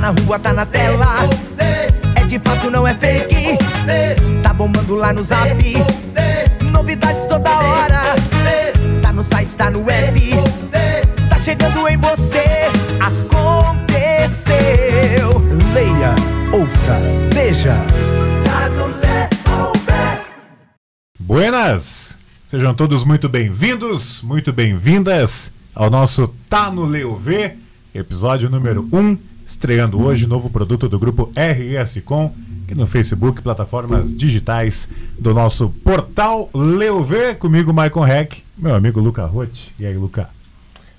na rua, tá na tela. É de fato, não é fake. Tá bombando lá no zap. Novidades toda hora. Tá no site, tá no web. Tá chegando em você. Aconteceu. Leia, ouça, veja. Tá. Buenas! Sejam todos muito bem-vindos, muito bem-vindas ao nosso Tá no Leu V, episódio número 1, estreando hoje novo produto do grupo RS Com, aqui no Facebook, plataformas digitais do nosso portal Leu V, comigo Maicon Heck, meu amigo Luca Rotti. E aí, Luca?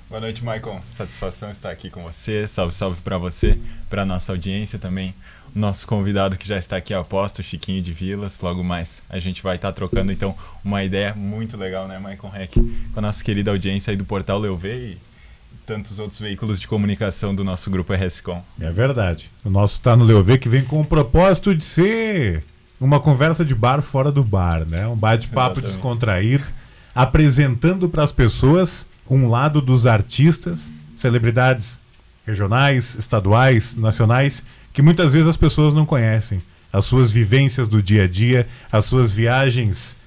Boa noite, Maicon. Satisfação estar aqui com você. Salve, salve para você, para nossa audiência também. Nosso convidado que já está aqui aposto, Chiquinho de Vilas. Logo mais a gente vai estar trocando então uma ideia muito legal, né, Maicon Heck, com a nossa querida audiência aí do portal Leuve e tantos outros veículos de comunicação do nosso grupo RSCom. É verdade. O nosso Tá no Leu V que vem com o propósito de ser uma conversa de bar fora do bar, né? Um bate-papo descontraído, apresentando para as pessoas um lado dos artistas, celebridades regionais, estaduais, nacionais, que muitas vezes as pessoas não conhecem. As suas vivências do dia a dia, as suas viagens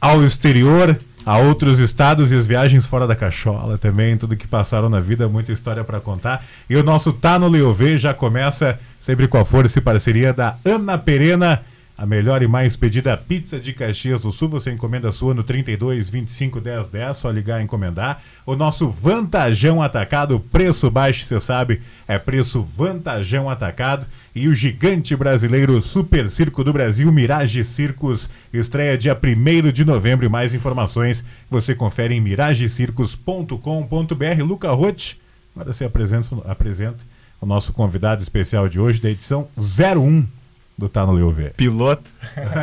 ao exterior, a outros estados e as viagens fora da cachola também, tudo que passaram na vida, muita história para contar. E o nosso Tá no Leovê já começa sempre com a força e parceria da Ana Perena, a melhor e mais pedida pizza de Caxias do Sul. Você encomenda sua no 32 25 10 10, só ligar e encomendar. O nosso Vantajão Atacado, preço baixo, você sabe, é preço Vantajão Atacado. E o gigante brasileiro Super Circo do Brasil, Mirage Circos, estreia dia 1 de novembro. E mais informações você confere em miragecircos.com.br. Luca Rotti, agora você apresenta, apresenta o nosso convidado especial de hoje, da edição 01 do Tá no Leuver. Piloto.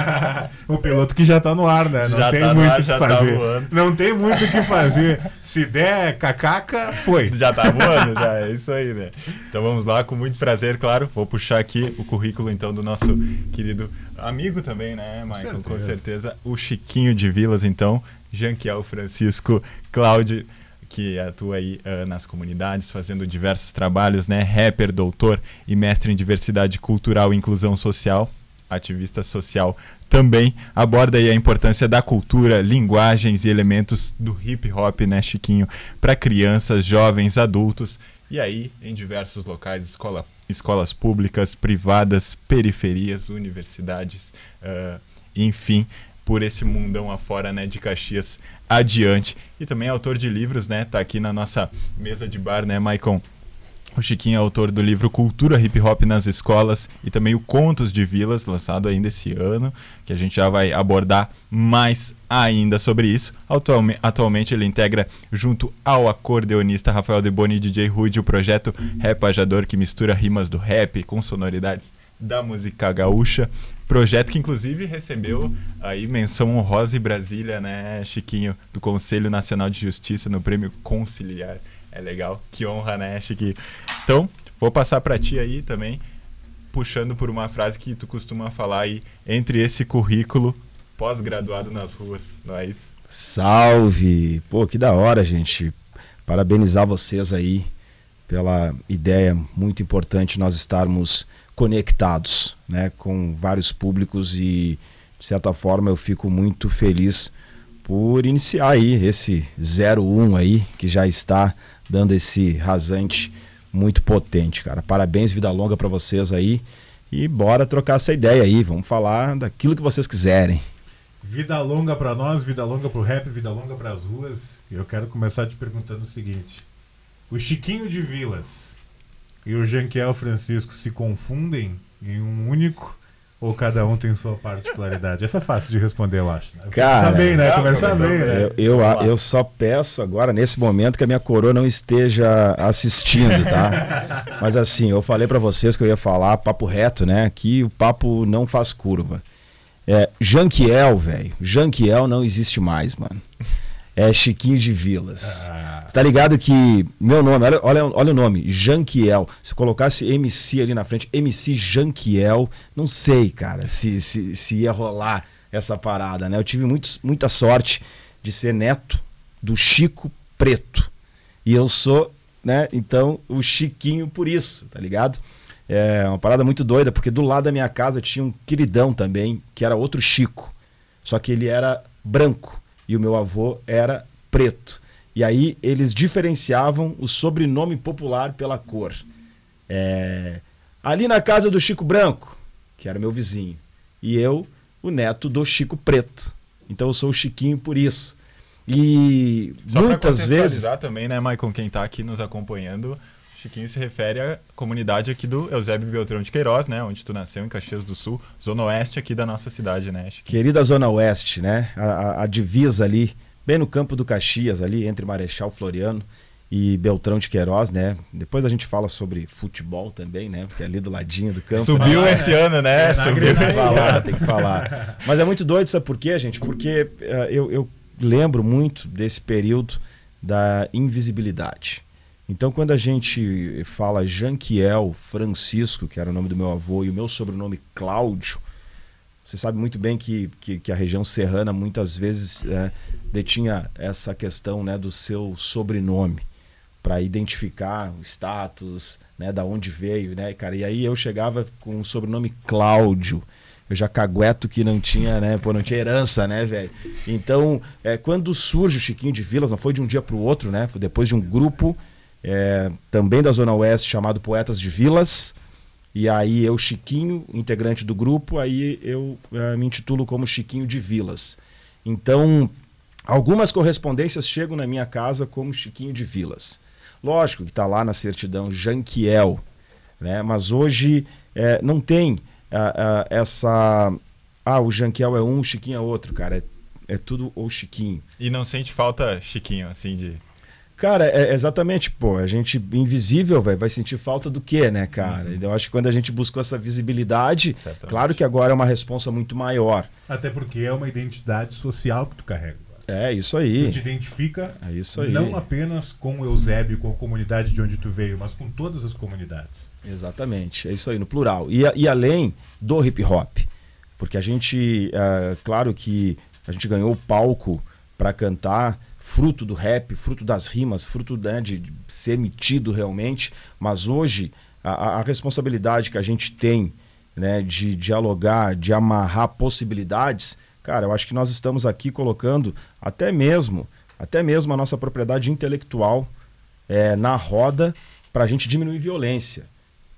o piloto que já tá no ar, né? Não Já tem tá muito o que já tá fazer. voando. Não tem muito o que fazer. Se der cacaca, foi. Já tá voando, já é isso aí, né? Então vamos lá, com muito prazer, claro. Vou puxar aqui o currículo então do nosso querido amigo também, né, Michael? Com certeza. certeza. O Chiquinho de Vilas, então, Janquiel Francisco Cláudio, que atua aí ah, nas comunidades, fazendo diversos trabalhos, né? Rapper, doutor e mestre em diversidade cultural e inclusão social, ativista social também. Aborda aí a importância da cultura, linguagens e elementos do hip hop, né, Chiquinho, para crianças, jovens, adultos e aí em diversos locais, escola, escolas públicas, privadas, periferias, universidades, ah, enfim, por esse mundão afora, né, de Caxias adiante. E também é autor de livros, né, tá aqui na nossa mesa de bar, né, Maicon? O Chiquinho é autor do livro Cultura Hip Hop nas Escolas e também o Contos de Vilas, lançado ainda esse ano, que a gente já vai abordar mais ainda sobre isso. Atualme- atualmente ele integra, junto ao acordeonista Rafael Deboni e DJ Rude, o projeto Rapajador, que mistura rimas do rap com sonoridades da música gaúcha. Projeto que inclusive recebeu aí menção honrosa em Brasília, né, Chiquinho, do Conselho Nacional de Justiça no Prêmio Conciliar. É legal, que honra, né, Chiquinho? Então, vou passar para ti aí também, puxando por uma frase que tu costuma falar aí entre esse currículo pós-graduado nas ruas, não é isso? Salve! Pô, que da hora, gente. Parabenizar vocês aí pela ideia muito importante nós estarmos conectados, né, com vários públicos e de certa forma eu fico muito feliz por iniciar aí esse 01 aí que já está dando esse rasante muito potente, cara. Parabéns, vida longa pra vocês aí. E bora trocar essa ideia aí, vamos falar daquilo que vocês quiserem. Vida longa pra nós, vida longa pro rap, vida longa pras ruas. E eu quero começar te perguntando o seguinte: o Chiquinho de Vilas e o Janquiel Francisco se confundem em um único ou cada um tem sua particularidade? Essa é fácil de responder, eu acho. né? Cara, Começar bem, né? é, Começar bem, bem. né? Eu, eu, eu só peço agora, nesse momento, que a minha coroa não esteja assistindo, tá? Mas assim, eu falei pra vocês que eu ia falar papo reto, né? Aqui o papo não faz curva. É, Janquiel, velho. Janquiel não existe mais, mano. É Chiquinho de Vilas. Ah, tá ligado que meu nome, olha, olha, olha o nome, Janquiel. Se colocasse MC ali na frente, MC Janquiel, não sei, cara, se, se, se ia rolar essa parada, né? Eu tive muitos, muita sorte de ser neto do Chico Preto. E eu sou, né, então, o Chiquinho por isso, tá ligado? é uma parada muito doida, porque do lado da minha casa tinha um queridão também, que era outro Chico. Só que ele era branco e o meu avô era preto. E aí eles diferenciavam o sobrenome popular pela cor. É, ali na casa do Chico Branco, que era meu vizinho, e eu, o neto do Chico Preto. Então eu sou o Chiquinho por isso. E Só muitas vezes. também, né, Maicon, quem está aqui nos acompanhando, Chiquinho se refere à comunidade aqui do Eusébio Beltrão de Queiroz, né? Onde tu nasceu, em Caxias do Sul, zona oeste aqui da nossa cidade, né, Chiquinho? Querida Zona Oeste, né? A, a, divisa ali, bem no campo do Caxias, ali entre Marechal Floriano e Beltrão de Queiroz, né? Depois a gente fala sobre futebol também, né? Porque é ali do ladinho do campo. Subiu né? esse ano, né? É, Subiu Tem que esse falar, ano. tem que falar. Mas é muito doido, sabe por quê, gente? Porque eh, eu, eu lembro muito desse período da invisibilidade. Então, quando a gente fala Janquiel Francisco, que era o nome do meu avô, e o meu sobrenome Cláudio, você sabe muito bem que, que, que a região serrana muitas vezes eh, detinha essa questão né, do seu sobrenome para identificar o status, né, da onde veio, né, cara. E aí eu chegava com o sobrenome Cláudio. Eu já cagueto que não tinha, né, pô, não tinha herança, né, velho. Então, é, quando surge o Chiquinho de Vilas, não foi de um dia para o outro, né? Foi depois de um grupo é, também da Zona Oeste chamado Poetas de Vilas. E aí eu, Chiquinho, integrante do grupo, aí eu eh, me intitulo como Chiquinho de Vilas. Então, algumas correspondências chegam na minha casa como Chiquinho de Vilas. Lógico que está lá na certidão Janquiel, né? mas hoje eh, não tem essa. Ah, o Janquiel é um, o Chiquinho é outro, cara. É, é tudo ou Chiquinho. E não sente falta, Chiquinho, assim, de. Cara, é exatamente, pô, a gente invisível, velho, vai sentir falta do quê, né, cara? Uhum. Eu acho que quando a gente buscou essa visibilidade, Certamente. claro que agora é uma responsa muito maior. Até porque é uma identidade social que tu carrega. É isso Tu aí. te identifica É isso aí. não apenas com o Eusébio, com a comunidade de onde tu veio, mas com todas as comunidades. Exatamente, é isso aí, no plural. E, e além do hip hop, porque a gente, é, claro que a gente ganhou o palco para cantar, fruto do rap, fruto das rimas, fruto né, de ser metido realmente, mas hoje a, a- a responsabilidade que a gente tem né, de dialogar, de amarrar possibilidades, cara, eu acho que nós estamos aqui colocando até mesmo, até mesmo a nossa propriedade intelectual é, na roda para a gente diminuir violência.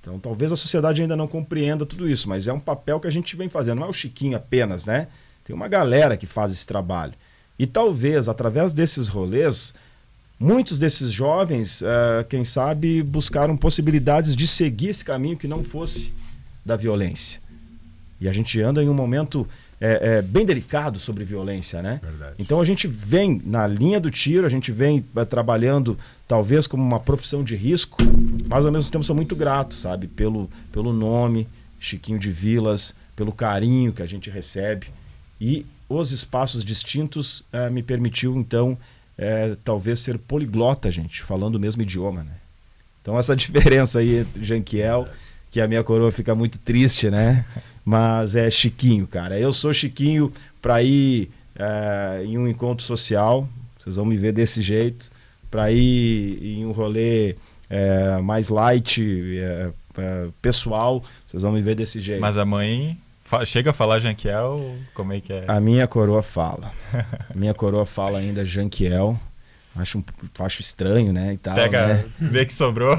Então, talvez a sociedade ainda não compreenda tudo isso, mas é um papel que a gente vem fazendo. Não é o Chiquinho apenas, né? Tem uma galera que faz esse trabalho. E talvez, através desses rolês, muitos desses jovens, eh, quem sabe, buscaram possibilidades de seguir esse caminho que não fosse da violência. E a gente anda em um momento eh, eh, bem delicado sobre violência, né? Verdade. Então a gente vem na linha do tiro, a gente vem trabalhando talvez como uma profissão de risco, mas ao mesmo tempo sou muito grato, sabe, pelo, pelo nome Chiquinho de Vilas, pelo carinho que a gente recebe e os espaços distintos eh, me permitiu então eh, talvez ser poliglota, gente, falando o mesmo idioma, né? Então essa diferença aí entre Janquiel, que a minha coroa fica muito triste, né? Mas é Chiquinho, cara. Eu sou Chiquinho para ir eh, em um encontro social, vocês vão me ver desse jeito, para ir em um rolê mais light, pessoal, vocês vão me ver desse jeito. Mas a mãe chega a falar Janquiel, como é que é? A minha coroa fala. A minha coroa fala ainda Janquiel. Acho, um, acho estranho, né? E tal, Pega, né? vê que sobrou. A,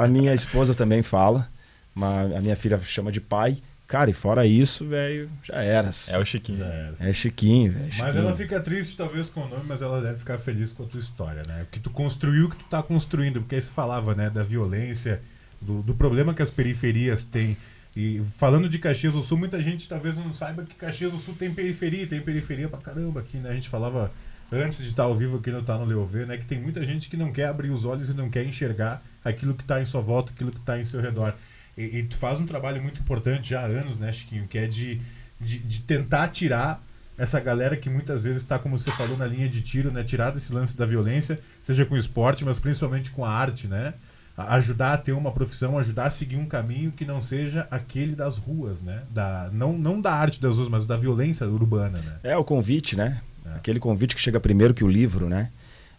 a- a minha esposa também fala. Mas a minha filha chama de pai. Cara, e fora isso, velho, já era. É o Chiquinho. Já era. É Chiquinho, velho. Mas ela fica triste talvez com o nome, mas ela deve ficar feliz com a tua história, né? O que tu construiu, o que tu tá construindo, porque aí você falava, né, da violência, do, do problema que as periferias têm. E falando de Caxias do Sul, muita gente talvez não saiba que Caxias do Sul tem periferia, tem periferia pra caramba aqui, né? A gente falava antes de estar ao vivo aqui no Tá no Leovê, né, que tem muita gente que não quer abrir os olhos e não quer enxergar aquilo que tá em sua volta, aquilo que tá em seu redor. E, e tu faz um trabalho muito importante já há anos, né, Chiquinho, que é de, de, de tentar tirar essa galera que muitas vezes está, como você falou, na linha de tiro, né? Tirar desse lance da violência, seja com o esporte, mas principalmente com a arte, né? A- Ajudar a ter uma profissão, ajudar a seguir um caminho que não seja aquele das ruas, né? Da, não, não da arte das ruas, mas da violência urbana, né? É o convite, né? É. Aquele convite que chega primeiro que o livro, né?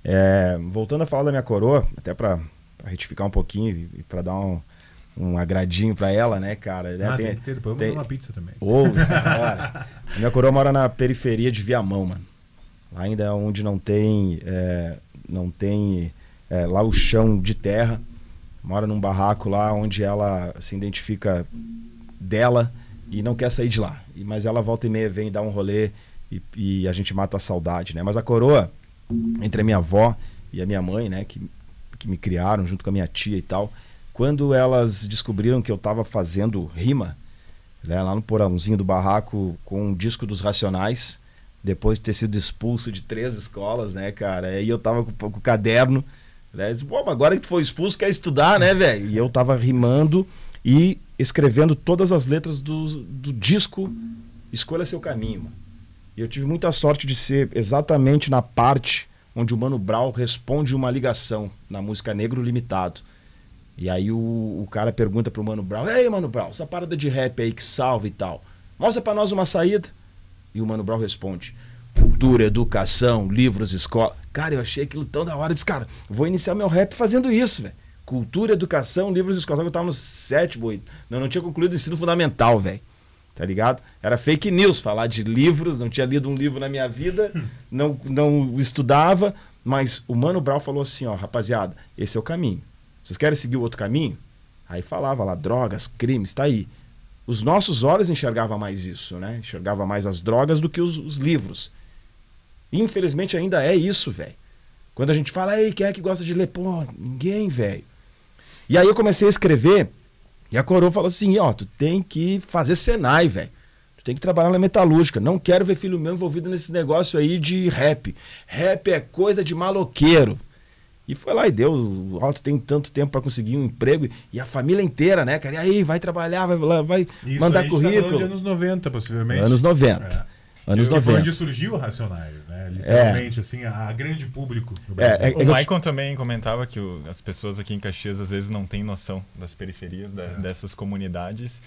É, voltando a falar da minha coroa, até para retificar um pouquinho e para dar um, um agradinho pra ela, né, cara? Né, Ah, tem, que ter, depois tem- tem... uma pizza também. Ô, cara. Minha coroa mora na periferia de Viamão, mano. Lá ainda é onde não tem. é, não tem. é, lá o chão de terra. Mora num barraco lá onde ela se identifica dela e não quer sair de lá. E- Mas ela volta e meia vem dar um rolê e, e a gente mata a saudade, né? Mas a coroa, entre a minha avó e a minha mãe, né, que, que me criaram junto com a minha tia e tal, quando elas descobriram que eu tava fazendo rima, né, lá no porãozinho do barraco com um disco dos Racionais, depois de ter sido expulso de três escolas, né, cara? Aí eu tava com, com o caderno, né? Pô, agora que tu foi expulso, quer estudar, né, velho? E eu tava rimando e escrevendo todas as letras do, do disco Escolha Seu Caminho. E eu tive muita sorte de ser exatamente na parte onde o Mano Brown responde uma ligação na música Negro Limitado. E aí o, o cara pergunta pro Mano Brown: Ei, Mano Brown, essa parada de rap aí que salva e tal, mostra pra nós uma saída. E o Mano Brown responde: Cultura, educação, livros, escola. Cara, eu achei aquilo tão da hora. Eu disse, cara, vou iniciar meu rap fazendo isso, velho. Cultura, educação, livros, escola. Só que eu tava no sétimo, oito. Não, não tinha concluído o ensino fundamental, velho. Tá ligado? Era fake news falar de livros, não tinha lido um livro na minha vida, não, não estudava, mas o Mano Brown falou assim, ó, rapaziada, esse é o caminho. Vocês querem seguir o outro caminho? Aí falava lá, drogas, crimes, tá aí. Os nossos olhos enxergavam mais isso, né? Enxergava mais as drogas do que os, os livros. Infelizmente ainda é isso, velho. Quando a gente fala, ei, quem é que gosta de ler? Pô, ninguém, velho. E aí eu comecei a escrever e a coroa falou assim, ó, tu tem que fazer Senai, velho. Tu tem que trabalhar na metalúrgica. Não quero ver filho meu envolvido nesse negócio aí de rap. Rap é coisa de maloqueiro. E foi lá e deu. Ó, tu tem tanto tempo pra conseguir um emprego. E a família inteira, né, cara? E aí, vai trabalhar, vai, vai Isso mandar aí tá currículo. de anos 90, possivelmente. Anos 90. É. Anos E foi 90. onde surgiu o Racionais, né? Literalmente, assim, a, a grande público no É, Brasil. é- O Maicon também comentava que o- as pessoas aqui em Caxias às vezes não têm noção das periferias da- dessas comunidades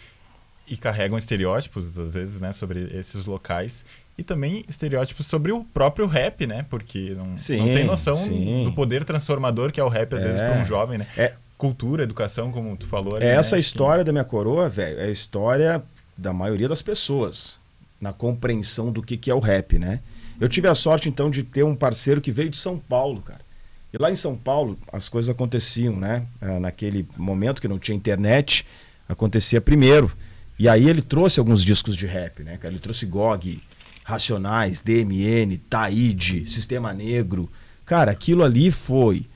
e carregam estereótipos, às vezes, né, sobre esses locais. E também estereótipos sobre o próprio rap, né? Porque não, Sim, não tem noção sim. do poder transformador que é o rap, às vezes, É. para um jovem, né? É. Cultura, educação, como tu falou. ali, É né? essa Que- história da minha coroa, velho, é a história da maioria das pessoas na compreensão do que, que é o rap, né? Eu tive a sorte, então, de ter um parceiro que veio de São Paulo, cara. E lá em São Paulo, as coisas aconteciam, né? Ah, Naquele momento que não tinha internet, acontecia primeiro. E aí ele trouxe alguns discos de rap, né? Ele trouxe GOG, Racionais, DMN, Taíde, Sistema Negro. Cara, aquilo ali foi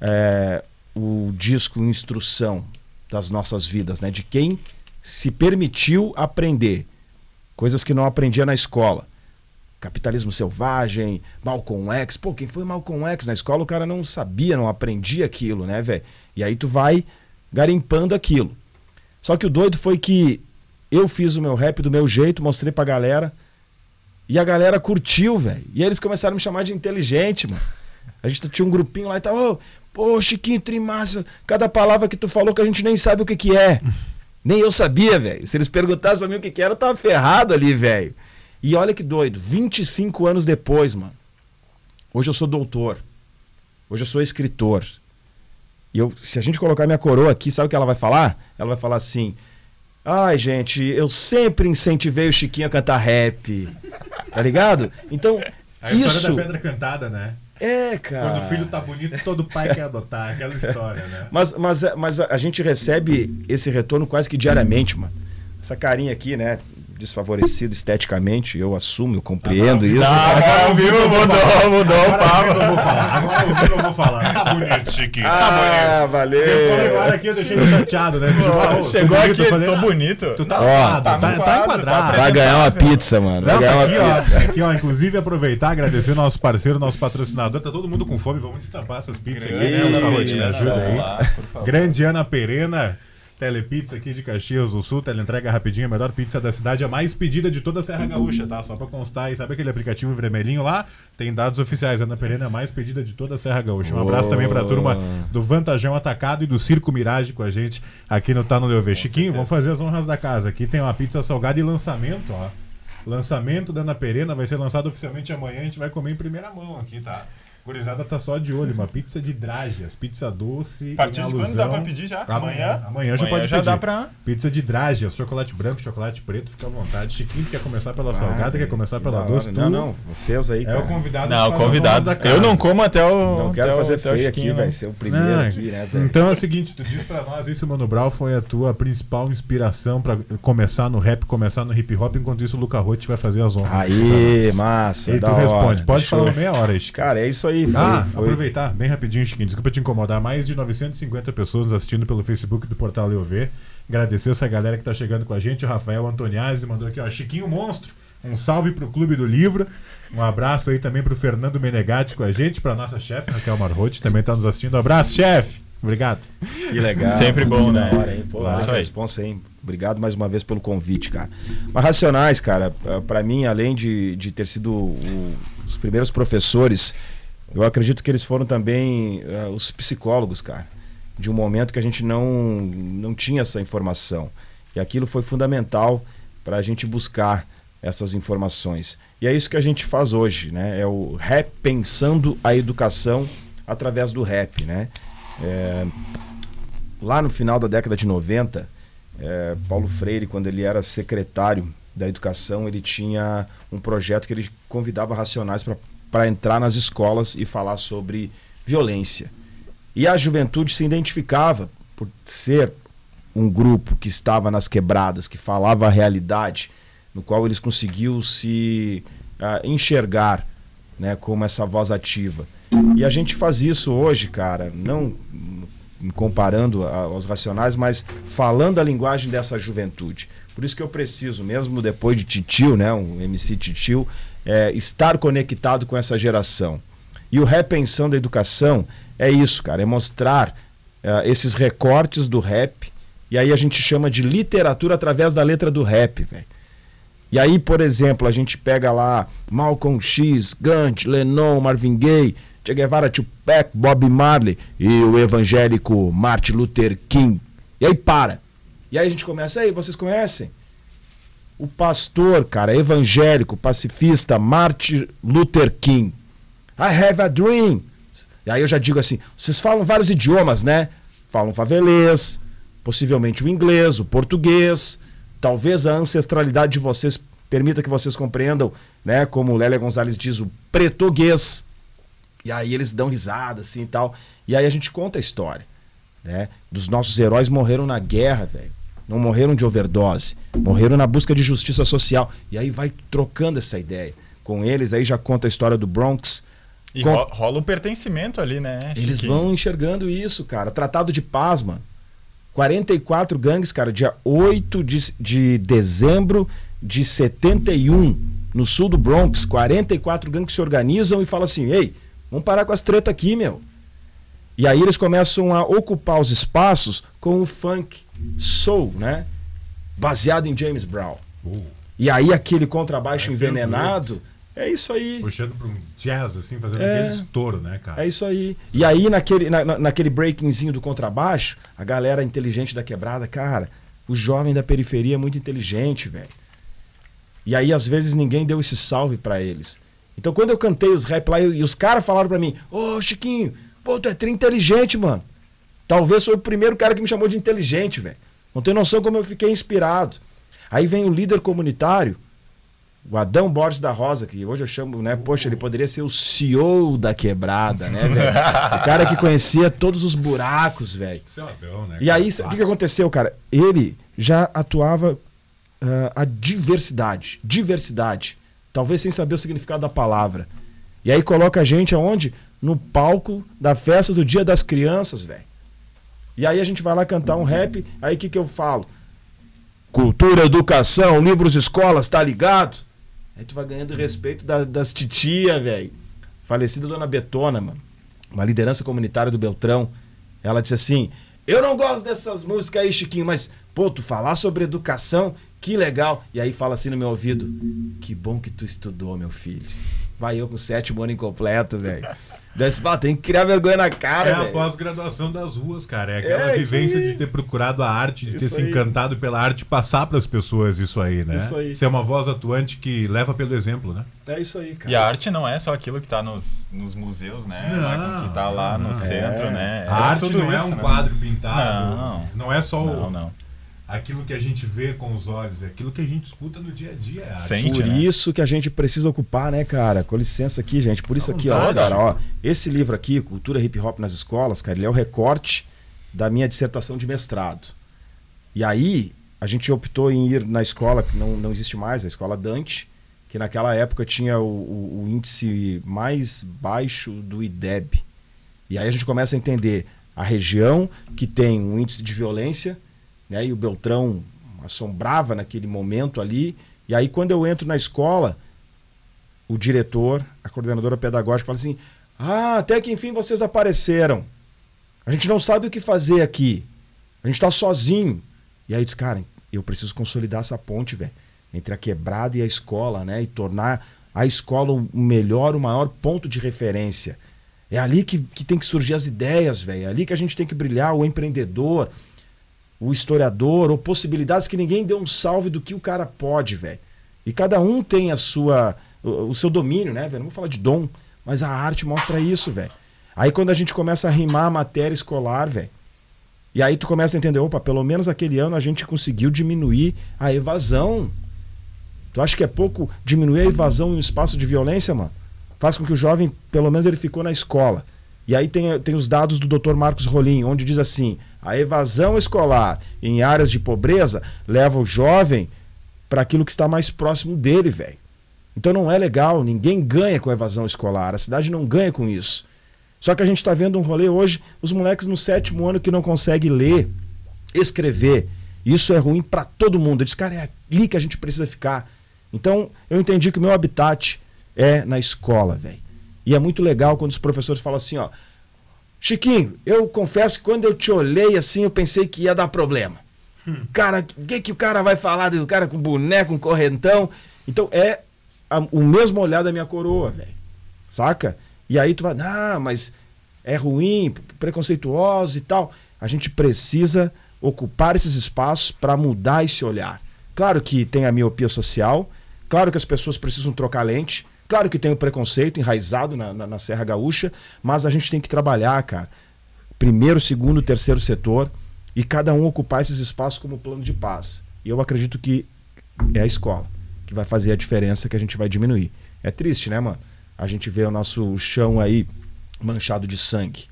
é, o disco instrução das nossas vidas, né? De quem se permitiu aprender coisas que não aprendia na escola. Capitalismo Selvagem, Malcolm X. Pô, quem foi Malcolm X? Na escola o cara não sabia, não aprendia aquilo, né, velho? E aí tu vai garimpando aquilo. Só que o doido foi que eu fiz o meu rap do meu jeito, mostrei pra galera. E a galera curtiu, velho. E eles começaram a me chamar de inteligente, mano. A gente tinha um grupinho lá e tal. Ô, pô, Chiquinho, trimassa. Cada palavra que tu falou que a gente nem sabe o que que é. Nem eu sabia, velho. Se eles perguntassem pra mim o que que era, eu tava ferrado ali, velho. E olha que doido, 25 anos depois, mano. Hoje eu sou doutor. Hoje eu sou escritor. E eu, se a gente colocar minha coroa aqui, sabe o que ela vai falar? Ela vai falar assim: Ai, gente, eu sempre incentivei o Chiquinho a cantar rap. Tá ligado? Então, A história isso. da pedra cantada, né? É, cara. Quando o filho tá bonito, todo pai quer adotar. Aquela história, né? Mas, mas, mas a a gente recebe esse retorno quase que diariamente, mano. Essa carinha aqui, né? Desfavorecido esteticamente, eu assumo, eu compreendo isso. Ah, ao vivo mudou, mudou o papo. eu vou falar. Agora eu vou falar. Tá bonito, Chiquinho. Tá Ah, bonito. valeu. Eu falei agora aqui, eu deixei ele chateado, né? "Ah, tô Chegou bonito", aqui, falei, tô "Ah, bonito. Tu tá, Ó, tá tá, tá quadro, enquadrado. tá Vai ganhar uma pizza, mano. Vai Não, ganhar tá uma aqui, ó, pizza. aqui, ó. Inclusive, aproveitar, agradecer o nosso parceiro, nosso patrocinador. Tá todo mundo com fome. Vamos destampar essas pizzas aqui, né, Dona Ruth? Me ajuda aí. Grande Ana Perena. Telepizza aqui de Caxias do Sul, teleentrega rapidinho, a melhor pizza da cidade, a mais pedida de toda a Serra Gaúcha, tá? Só pra constar aí, sabe aquele aplicativo vermelhinho lá? Tem dados oficiais, Ana Perena é a mais pedida de toda a Serra Gaúcha. Um abraço também pra turma do Vantajão Atacado e do Circo Mirage com a gente aqui no Tá no Leuve. Chiquinho, vamos fazer as honras da casa. Aqui tem uma pizza salgada e lançamento, ó. Lançamento da Ana Perena vai ser lançado oficialmente amanhã, a gente vai comer em primeira mão aqui, tá? Gurizada tá só de olho, uma pizza de dragias, pizza doce. A partir em de quando dá pra pedir já? Amanhã. Amanhã? Amanhã já Amanhã pode já pedir. dá pra- Pizza de dragias, chocolate branco, chocolate preto, fica à vontade. Chiquinho, quer começar pela salgada, quer começar Que pela doce? Não, não. Vocês aí, É cara. o convidado Não, o convidado. da casa. Eu não como até o. Não quero fazer feio aqui, vai né? ser o primeiro Não, aqui, né, velho? Então é o seguinte, tu diz pra nós isso, Mano Brown foi a tua principal inspiração pra começar no rap, começar no hip hop, enquanto isso o Luca Rotti vai fazer as honras. Aí, pra nós. massa. E tu responde, pode falar meia hora. Cara, é isso aí. Foi, Ah, foi- aproveitar, bem rapidinho, Chiquinho, desculpa te incomodar. Mais de 950 pessoas nos assistindo pelo Facebook do Portal EOV. Agradecer essa galera que tá chegando com a gente. O Rafael Antoniazzi mandou aqui, ó, Chiquinho Monstro. Um salve pro Clube do Livro. Um abraço aí também pro Fernando Menegatti com a gente, pra nossa chefe, Raquel Marrotti, também tá nos assistindo. Abraço, chefe! Obrigado. Que legal. Sempre bom, né? Hora, hein? Pô, Isso aí. responsa, hein? Obrigado mais uma vez pelo convite, cara. Mas Racionais, cara, pra mim, além de, de ter sido o- os primeiros professores, eu acredito que eles foram também ah, os psicólogos, cara. De um momento que a gente não, não tinha essa informação. E aquilo foi fundamental para a gente buscar essas informações. E é isso que a gente faz hoje, né? É o rap pensando a educação através do rap, né? É, lá no final da década de 90, é, Paulo Freire, quando ele era secretário da educação, ele tinha um projeto que ele convidava racionais para entrar nas escolas e falar sobre violência. E a juventude se identificava por ser um grupo que estava nas quebradas, que falava a realidade, no qual eles conseguiam se ah, enxergar né, como essa voz ativa. E a gente faz isso hoje, cara, não comparando a- aos racionais, mas falando a linguagem dessa juventude. Por isso que eu preciso, mesmo depois de Titio, né, um MC Titio, é, estar conectado com essa geração. E o repensão da educação é isso, cara, é mostrar eh, esses recortes do rap, e aí a gente chama de literatura através da letra do rap, velho. E aí, por exemplo, a gente pega lá Malcolm X, Gandhi, Lennon, Marvin Gaye, Che Guevara, Tupac, Bob Marley e o evangélico Martin Luther King. E aí para. E aí a gente começa, aí, vocês conhecem? O pastor, cara, evangélico, pacifista, Martin Luther King. I have a dream. E aí eu já digo assim, vocês falam vários idiomas, né? Falam favelês, possivelmente o inglês, o português. Talvez a ancestralidade de vocês permita que vocês compreendam, né? Como Lélia Gonzalez diz, o pretoguês. E aí eles dão risada assim e tal. E aí a gente conta a história, né? Dos nossos heróis morreram na guerra, velho. Não morreram de overdose, morreram na busca de justiça social. E aí vai trocando essa ideia com eles, aí já conta a história do Bronx. E Com- ro- rola um pertencimento ali, né? Eles Chiquinho? vão enxergando isso, cara. Tratado de paz, mano. 44 gangues, cara, dia 8 de, de dezembro de 71, no sul do Bronx. 44 gangues se organizam e falam assim: ei, vamos parar com as tretas aqui, meu. E aí eles começam a ocupar os espaços com o funk soul, né? Baseado em James Brown. Uh, E aí aquele contrabaixo ser envenenado. É isso aí. puxando pra um jazz, assim, fazendo É. aquele estouro, né, cara? É isso aí. E aí, naquele, na, na- naquele breakingzinho do contrabaixo, a galera inteligente da quebrada, cara, o jovem da periferia é muito inteligente, velho. E aí, às vezes, ninguém deu esse salve pra eles. Então, quando eu cantei os rap lá, e os caras falaram pra mim, ô Chiquinho, pô, tu é tri inteligente, mano. Talvez foi o primeiro cara que me chamou de inteligente, velho. Não tem noção como eu fiquei inspirado. Aí vem o líder comunitário, o Adão Borges da Rosa, que hoje eu chamo, né? Poxa, ele poderia ser o CEO da quebrada, né, velho? O cara que conhecia todos os buracos, velho. Um Adão, né? E aí, o que, que aconteceu, cara? Ele já atuava ah, a diversidade. Diversidade. Talvez sem saber o significado da palavra. E aí coloca a gente aonde? No palco da festa do Dia das Crianças, velho. E aí a gente vai lá cantar um rap, aí o que, que eu falo? Cultura, educação, livros, escolas, tá ligado? Aí tu vai ganhando respeito da- das titia, velho. Falecida Dona Betona, mano. Uma liderança comunitária do Beltrão. Ela disse assim: Eu não gosto dessas músicas aí, Chiquinho, mas, pô, tu falar sobre educação, que legal. E aí fala assim no meu ouvido: Que bom que tu estudou, meu filho. Vai eu com sétimo ano incompleto, velho. Desse, pá, tem que criar vergonha na cara, É a velho. pós-graduação das ruas, cara. É aquela É, vivência aí. de ter procurado a arte, de ter Isso se aí. encantado pela arte passar para as pessoas isso aí, né? Isso aí. Ser uma voz atuante que leva pelo exemplo, né? É isso aí, cara. E a arte não é só aquilo que tá nos, nos museus, né? Não, que tá lá no não. centro, É. né? a arte não é isso, um né? quadro pintado. Não. Não é só o- Não, não. Aquilo que a gente vê com os olhos, é aquilo que a gente escuta no dia a dia. É. Sente, Por né? isso que a gente precisa ocupar, né, cara? Com licença aqui, gente. Por isso aqui, ó, cara, ó. Esse livro aqui, Cultura Hip Hop nas Escolas, cara, ele é o recorte da minha dissertação de mestrado. E aí, a gente optou em ir na escola, que não, não existe mais, a escola Dante, que naquela época tinha o, o- o índice mais baixo do IDEB. E aí a gente começa a entender a região que tem um índice de violência, né? E o Beltrão assombrava naquele momento ali. E aí quando eu entro na escola, o diretor, a coordenadora pedagógica fala assim: "Ah, até que enfim vocês apareceram. A gente não sabe o que fazer aqui. A gente tá sozinho". E aí disse: "Cara, eu preciso consolidar essa ponte, velho, entre a quebrada e a escola, né? E tornar a escola o melhor, o maior ponto de referência. É ali que, que tem que surgir as ideias, velho. É ali que a gente tem que brilhar, o empreendedor, o historiador, ou possibilidades que ninguém deu um salve do que o cara pode, velho. E cada um tem a sua, o, o seu domínio, né, velho? Não vou falar de dom, mas a arte mostra isso, velho. Aí quando a gente começa a rimar a matéria escolar, velho, e aí tu começa a entender, opa, pelo menos aquele ano a gente conseguiu diminuir a evasão. Tu acha que é pouco diminuir a evasão em um espaço de violência, mano? Faz com que o jovem, pelo menos ele ficou na escola. E aí tem, tem os dados do Dr. Marcos Rolim, onde diz assim: a evasão escolar em áreas de pobreza leva o jovem para aquilo que está mais próximo dele, velho. Então não é legal, ninguém ganha com a evasão escolar, a cidade não ganha com isso. Só que a gente está vendo um rolê hoje, os moleques no sétimo ano que não conseguem ler, escrever. Isso é ruim para todo mundo. Disse, cara, é ali que a gente precisa ficar. Então eu entendi que o meu habitat é na escola, velho. E é muito legal quando os professores falam assim, ó. Chiquinho, eu confesso que quando eu te olhei assim, eu pensei que ia dar problema. Cara, o que, que o cara vai falar do cara com boneco, com correntão? Então é a- o mesmo olhar da minha coroa, velho. Saca? E aí tu vai, ah, mas é ruim, preconceituoso e tal. A gente precisa ocupar esses espaços para mudar esse olhar. Claro que tem a miopia social, claro que as pessoas precisam trocar lente, claro que tem o preconceito enraizado na, na, na Serra Gaúcha, mas a gente tem que trabalhar, cara. Primeiro, segundo, terceiro setor e cada um ocupar esses espaços como plano de paz. E eu acredito que é a escola que vai fazer a diferença que a gente vai diminuir. É triste, né, mano? A gente vê o nosso chão aí manchado de sangue.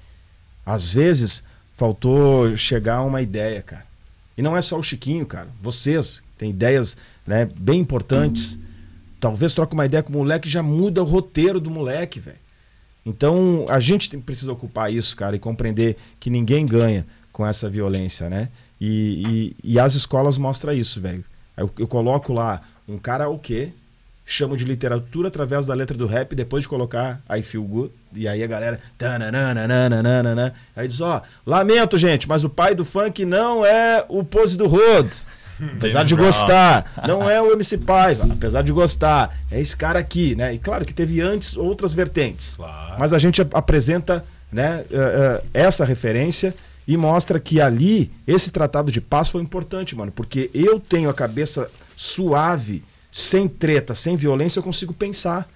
Às vezes faltou chegar a uma ideia, cara. E não é só o Chiquinho, cara. Vocês têm ideias né, bem importantes. Talvez troque uma ideia com o moleque já muda o roteiro do moleque, velho. Então a gente tem, precisa ocupar isso, cara, e compreender que ninguém ganha com essa violência, né? E, e, e as escolas mostram isso, velho. Eu, eu coloco lá um cara o quê? Chamo de literatura através da letra do rap, depois de colocar I Feel Good. E aí a galera. Aí diz, ó, lamento, gente, mas o pai do funk não é o pose do Rhodes. Apesar de gostar, não é o MC Paiva, apesar de gostar, é esse cara aqui, né? E claro que teve antes outras vertentes. Claro. Mas a gente ap- apresenta né, eh, eh, essa referência e mostra que ali esse tratado de paz foi importante, mano, porque eu tenho a cabeça suave, sem treta, sem violência, eu consigo pensar.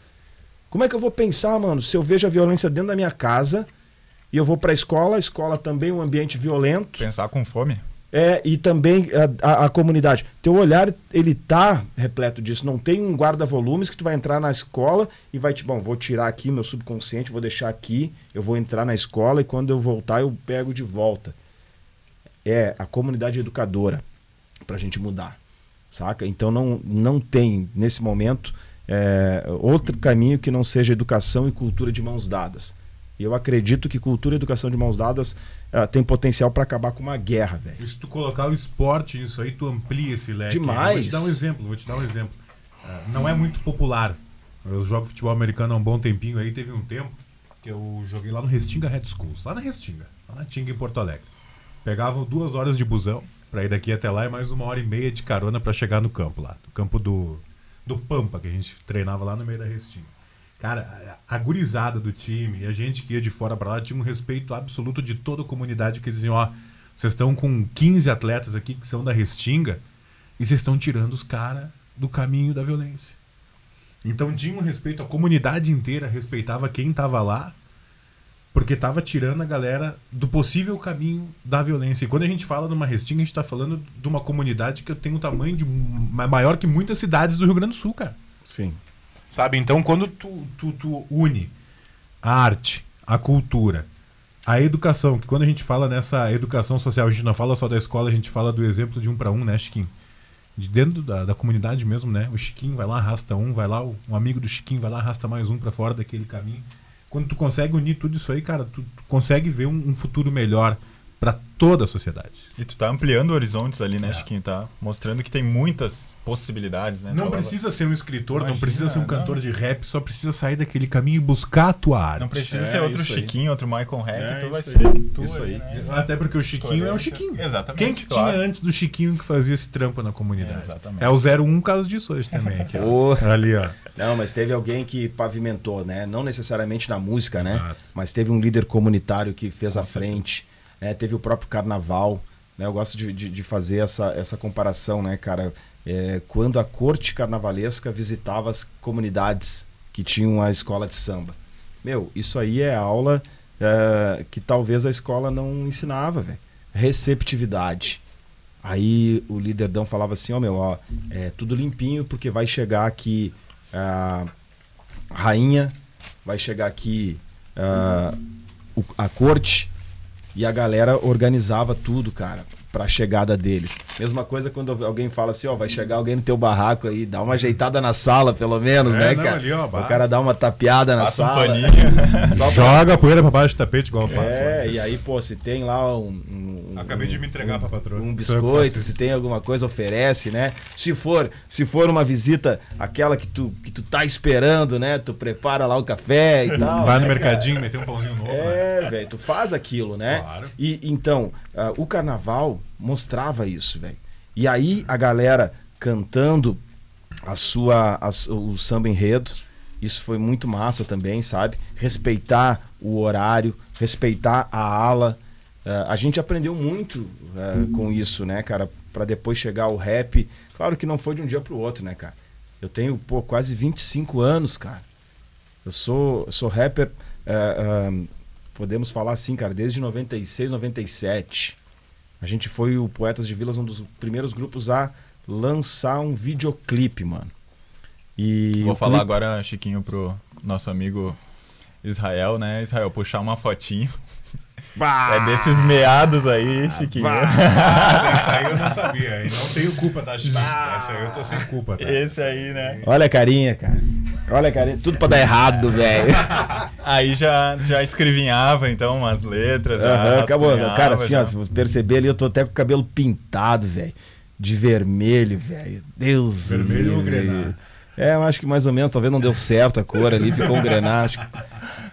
Como é que eu vou pensar, mano, se eu vejo a violência dentro da minha casa e eu vou pra escola, a escola também é um ambiente violento, Pensar com fome. É, e também a, a- a comunidade. Teu olhar, ele tá repleto disso. Não tem um guarda-volumes que tu vai entrar na escola e vai te, bom, vou tirar aqui meu subconsciente, vou deixar aqui, eu vou entrar na escola e quando eu voltar eu pego de volta. É a comunidade educadora pra gente mudar, saca? Então não, não tem, nesse momento, é, outro caminho que não seja educação e cultura de mãos dadas. E eu acredito que cultura e educação de mãos dadas ah, tem potencial para acabar com uma guerra, velho. E se tu colocar o esporte nisso aí, tu amplia esse leque. Demais. Vou te dar um exemplo, vou te dar um exemplo. Ah, não é muito popular. Eu jogo futebol americano há um bom tempinho aí, teve um tempo que eu joguei lá no Restinga Red Schools, lá na Restinga, lá na Tinga em Porto Alegre. Pegava duas horas de busão pra ir daqui até lá e mais uma hora e meia de carona pra chegar no campo lá, no campo do, do Pampa, que a gente treinava lá no meio da Restinga. Cara, a gurizada do time e a gente que ia de fora para lá tinha um respeito absoluto de toda a comunidade que diziam, ó, vocês estão com 15 atletas aqui que são da Restinga e vocês estão tirando os caras do caminho da violência. Então tinha um respeito, a comunidade inteira respeitava quem estava lá, porque estava tirando a galera do possível caminho da violência. E quando a gente fala numa Restinga, a gente está falando de uma comunidade que tem um tamanho de maior que muitas cidades do Rio Grande do Sul, cara. Sim. Sabe? Então, quando tu, tu, tu une a arte, a cultura, a educação, que quando a gente fala nessa educação social, a gente não fala só da escola, a gente fala do exemplo de um para um, né, Chiquinho? De dentro da, da comunidade mesmo, né? O Chiquinho vai lá, arrasta um, vai lá, um amigo do Chiquinho vai lá, arrasta mais um para fora daquele caminho. Quando tu consegue unir tudo isso aí, cara, tu, tu consegue ver um, um futuro melhor para toda a sociedade. E tu tá ampliando horizontes ali, né, é. Chiquinho? Tá mostrando que tem muitas possibilidades, né? Não precisa ser um escritor, Imagina, não precisa ser um cantor não. de rap, só precisa sair daquele caminho e buscar a tua arte. Não precisa é, ser outro Chiquinho, aí. outro Michael Hack, é, tu vai ser tu isso aí. Né? Até porque o Chiquinho é o Chiquinho. Exatamente. Quem que claro. tinha antes do Chiquinho que fazia esse trampo na comunidade? É, exatamente. É o 01 caso disso hoje também. Aqui, ó. Ali, ó. Não, mas teve alguém que pavimentou, né? Não necessariamente na música, né? Exato. né? Mas teve um líder comunitário que fez a frente. É, teve o próprio carnaval. Né? Eu gosto de, de, de, fazer essa, essa comparação, né, cara? É, quando a corte carnavalesca visitava as comunidades que tinham a escola de samba. Meu, isso aí é aula é, que talvez a escola não ensinava, velho. Receptividade. Aí o líderdão falava assim, ó, oh, meu, ó, é tudo limpinho porque vai chegar aqui a rainha, vai chegar aqui a corte, e a galera organizava tudo, cara, pra chegada deles. Mesma coisa quando alguém fala assim, ó, vai chegar alguém no teu barraco aí, dá uma ajeitada na sala, pelo menos, é, né, não, cara? Ali, ó, o cara dá uma tapeada na Passa sala. Um paninho. pra... Joga a poeira pra baixo do tapete, igual eu faço. É, e aí, pô, se tem lá um. um Acabei de me entregar um, pra patroa. Um biscoito, se tem alguma coisa, oferece, né? Se for, se for uma visita, aquela que tu, que tu tá esperando, né? Tu prepara lá o café e tal. Vai né, no mercadinho, meter um pãozinho novo. É, né? velho, tu faz aquilo, né? Claro. E então, uh, o carnaval mostrava isso, velho. E aí a galera cantando a sua a, o samba enredo, isso foi muito massa também, sabe? Respeitar o horário, respeitar a ala. Uh, a gente aprendeu muito uh, com isso, né, cara? Para depois chegar o rap. Claro que não foi de um dia pro outro, né, cara? Eu tenho pô, quase 25 anos, cara. Eu sou, sou rapper, uh, podemos falar assim, cara, desde 96, 97. A gente foi o Poetas de Vilas, um dos primeiros grupos a lançar um videoclipe, mano. E Vou falar clipe... agora, Chiquinho, pro nosso amigo Israel, né? Israel, puxar uma fotinho. Bah, é desses meados aí, Chiquinho. Bah, essa aí eu não sabia. E não tenho culpa, tá, Chiquinho? Essa aí eu tô sem culpa, tá? Esse aí, né? Olha a carinha, cara. Olha a carinha. Tudo pra dar errado, velho. aí já, já escrevinhava, então, umas letras. Uhum, acabou. Cara, assim, já. ó, se você perceber ali, eu tô até com o cabelo pintado, velho. De vermelho, velho. Deus Vermelho ou grená? É, eu acho que mais ou menos, talvez não deu certo a cor ali, ficou um grená.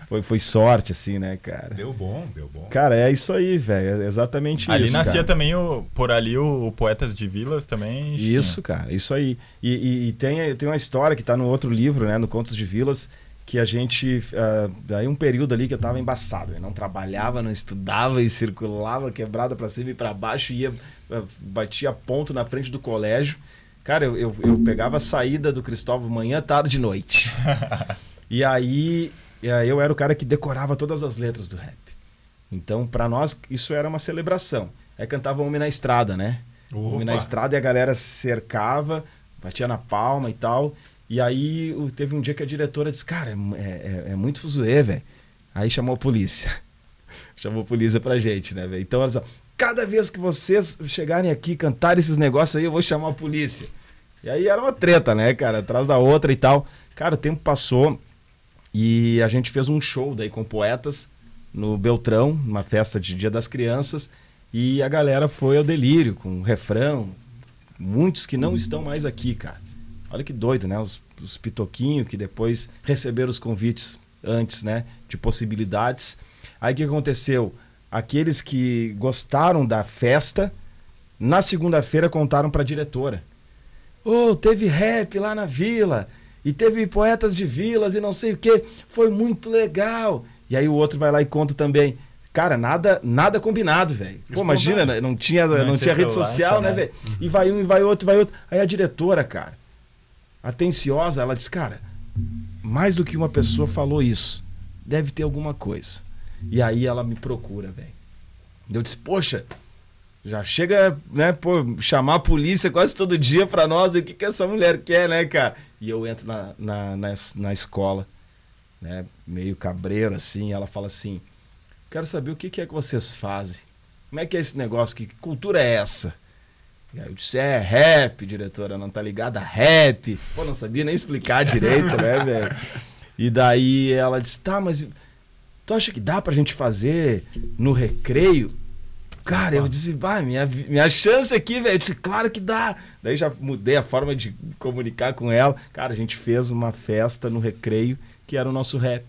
Foi, foi sorte, assim, né, cara? Deu bom, deu bom. Cara, é isso aí, velho. É exatamente ali isso. Ali nascia cara. também, o, por ali, o, o, Poetas de Vilas também. Isso, cara, isso aí. E, e, e, tem, tem uma história que tá no outro livro, né, no Contos de Vilas, que a gente. Uh, aí um período ali que eu tava embaçado. Eu não trabalhava, não estudava e circulava quebrada para cima e para baixo, ia, uh, batia ponto na frente do colégio. Cara, eu, eu, eu pegava a saída do Cristóvão manhã, tarde e noite. e aí eu era o cara que decorava todas as letras do rap. Então, para nós, isso era uma celebração. Aí cantava Homem na Estrada, né? Opa. Homem na Estrada e a galera cercava, batia na palma e tal. E aí teve um dia que a diretora disse, cara, é, é, é muito fuzuê, velho. Aí chamou a polícia. chamou a polícia pra gente, né, velho? Então, ela disse, cada vez que vocês chegarem aqui cantar esses negócios aí, eu vou chamar a polícia. E aí era uma treta, né, cara? Atrás da outra e tal. Cara, o tempo passou e a gente fez um show daí com poetas no Beltrão, uma festa de Dia das Crianças. E a galera foi ao delírio com um refrão. Muitos que não estão mais aqui, cara. Olha que doido, né? Os, os pitoquinhos que depois receberam os convites antes, né? De possibilidades. Aí o que aconteceu? Aqueles que gostaram da festa, na segunda-feira contaram para a diretora. Ô, oh, teve rap lá na vila. E teve poetas de vilas e não sei o que. Foi muito legal. E aí o outro vai lá e conta também. Cara, nada, nada combinado, velho. Imagina, né? não tinha, não, não tinha, tinha, rede social, né, velho? E vai um, e vai outro, vai outro. Aí a diretora, cara, atenciosa, ela diz, cara, mais do que uma pessoa falou isso. Deve ter alguma coisa. E aí ela me procura, velho. Eu disse, poxa, já chega, né, pô, chamar a polícia quase todo dia pra nós. E o que, que essa mulher quer, né, cara? E eu entro na, na, na, na escola, né, meio cabreiro assim. ela fala assim: Quero saber o que, que é que vocês fazem. Como é que é esse negócio? Que, que cultura é essa? E aí eu disse, é rap, diretora, não tá ligada? Rap. Pô, não sabia nem explicar direito, né, velho? E daí ela disse, tá, mas tu acha que dá pra gente fazer no recreio? Cara, eu disse, vai, minha, minha chance aqui, velho. Eu disse, claro que dá. Daí já mudei a forma de comunicar com ela. Cara, a gente fez uma festa no recreio que era o nosso rap.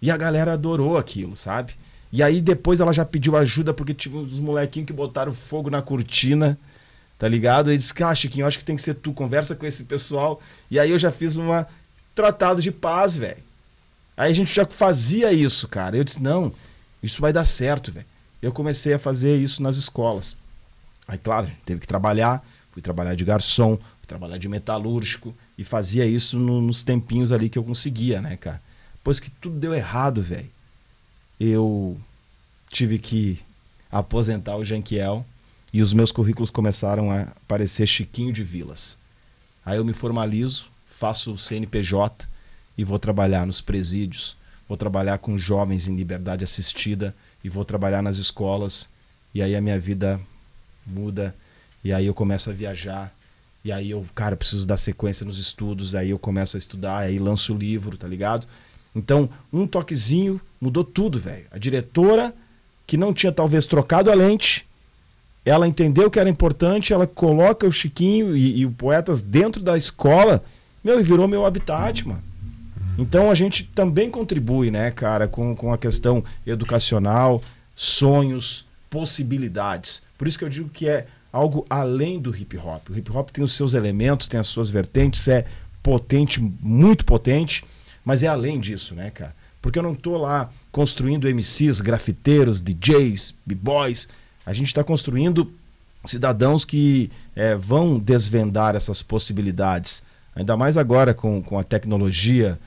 E a galera adorou aquilo, sabe? E aí depois ela já pediu ajuda porque tinha uns molequinhos que botaram fogo na cortina tá ligado? Ele disse, ah, Chiquinho, acho que tem que ser tu, conversa com esse pessoal. E aí eu já fiz uma tratado de paz, velho. Aí a gente já fazia isso, cara. Eu disse, não, isso vai dar certo, velho. Eu comecei a fazer isso nas escolas. Aí, claro, teve que trabalhar, fui trabalhar de garçom, fui trabalhar de metalúrgico e fazia isso no, nos tempinhos ali que eu conseguia, né, cara? Depois que tudo deu errado, velho, eu tive que aposentar o Janquiel e os meus currículos começaram a aparecer Chiquinho de Vilas. Aí eu me formalizo, faço o CNPJ e vou trabalhar nos presídios, vou trabalhar com jovens em liberdade assistida e vou trabalhar nas escolas. E aí a minha vida muda e aí eu começo a viajar. E aí eu, cara, preciso dar sequência nos estudos, aí eu começo a estudar, aí lanço o livro, tá ligado? Então, um toquezinho mudou tudo, velho. A diretora que não tinha talvez trocado a lente, ela entendeu que era importante, ela coloca o Chiquinho e, e o Poetas dentro da escola, meu, e virou meu habitat, mano. Então a gente também contribui, né, cara, com, com a questão educacional, sonhos, possibilidades. Por isso que eu digo que é algo além do hip hop. O hip hop tem os seus elementos, tem as suas vertentes, é potente, muito potente, mas é além disso, né, cara? Porque eu não tô lá construindo MCs, grafiteiros, DJs, b-boys a gente está construindo cidadãos que é, vão desvendar essas possibilidades. Ainda mais agora com, com a tecnologia,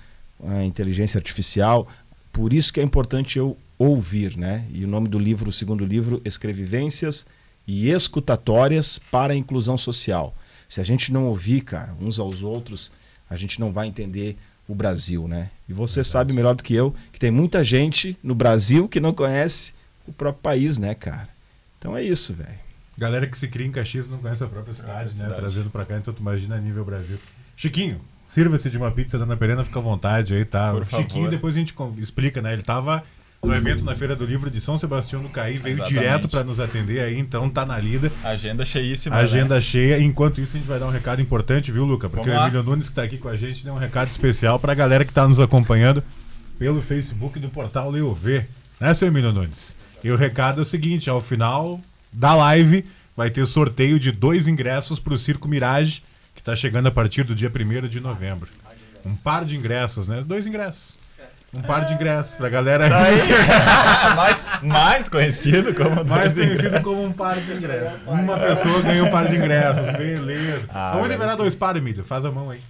a inteligência artificial. Por isso que é importante eu ouvir, né? E o nome do livro, o segundo livro, Escrevivências e Escutatórias para a Inclusão Social. Se a gente não ouvir, cara, uns aos outros, a gente não vai entender o Brasil, né? E você Verdade. sabe melhor do que eu que tem muita gente no Brasil que não conhece o próprio país, né, cara? Então é isso, velho. Galera que se cria em Caxias não conhece a própria cidade, né? Cidade. Trazendo pra cá, então tu imagina a nível Brasil. Chiquinho, sirva-se de uma pizza da Ana Perena, fica à vontade aí, tá? Por Chiquinho, favor. depois a gente explica, né? Ele tava no evento na Feira do Livro de São Sebastião do Caí, veio Exatamente. direto para nos atender aí, então tá na lida. Agenda cheíssima. Agenda né? cheia. Enquanto isso, a gente vai dar um recado importante, viu, Luca? Porque Vamos o Emílio Nunes, que tá aqui com a gente, deu um recado especial pra galera que tá nos acompanhando pelo Facebook do portal Leo V. Né, seu Emílio Nunes? E o recado é o seguinte: ao final da live vai ter sorteio de dois ingressos para o Circo Mirage, que está chegando a partir do dia 1 de novembro. Um par de ingressos, né? Dois ingressos. Um par de ingressos pra galera. Tá mais, mais conhecido como Mais conhecido como um par de ingressos. Uma pessoa ganha um par de ingressos. Beleza. Ah, vamos liberar dois pares, Emílio. Faz a mão aí.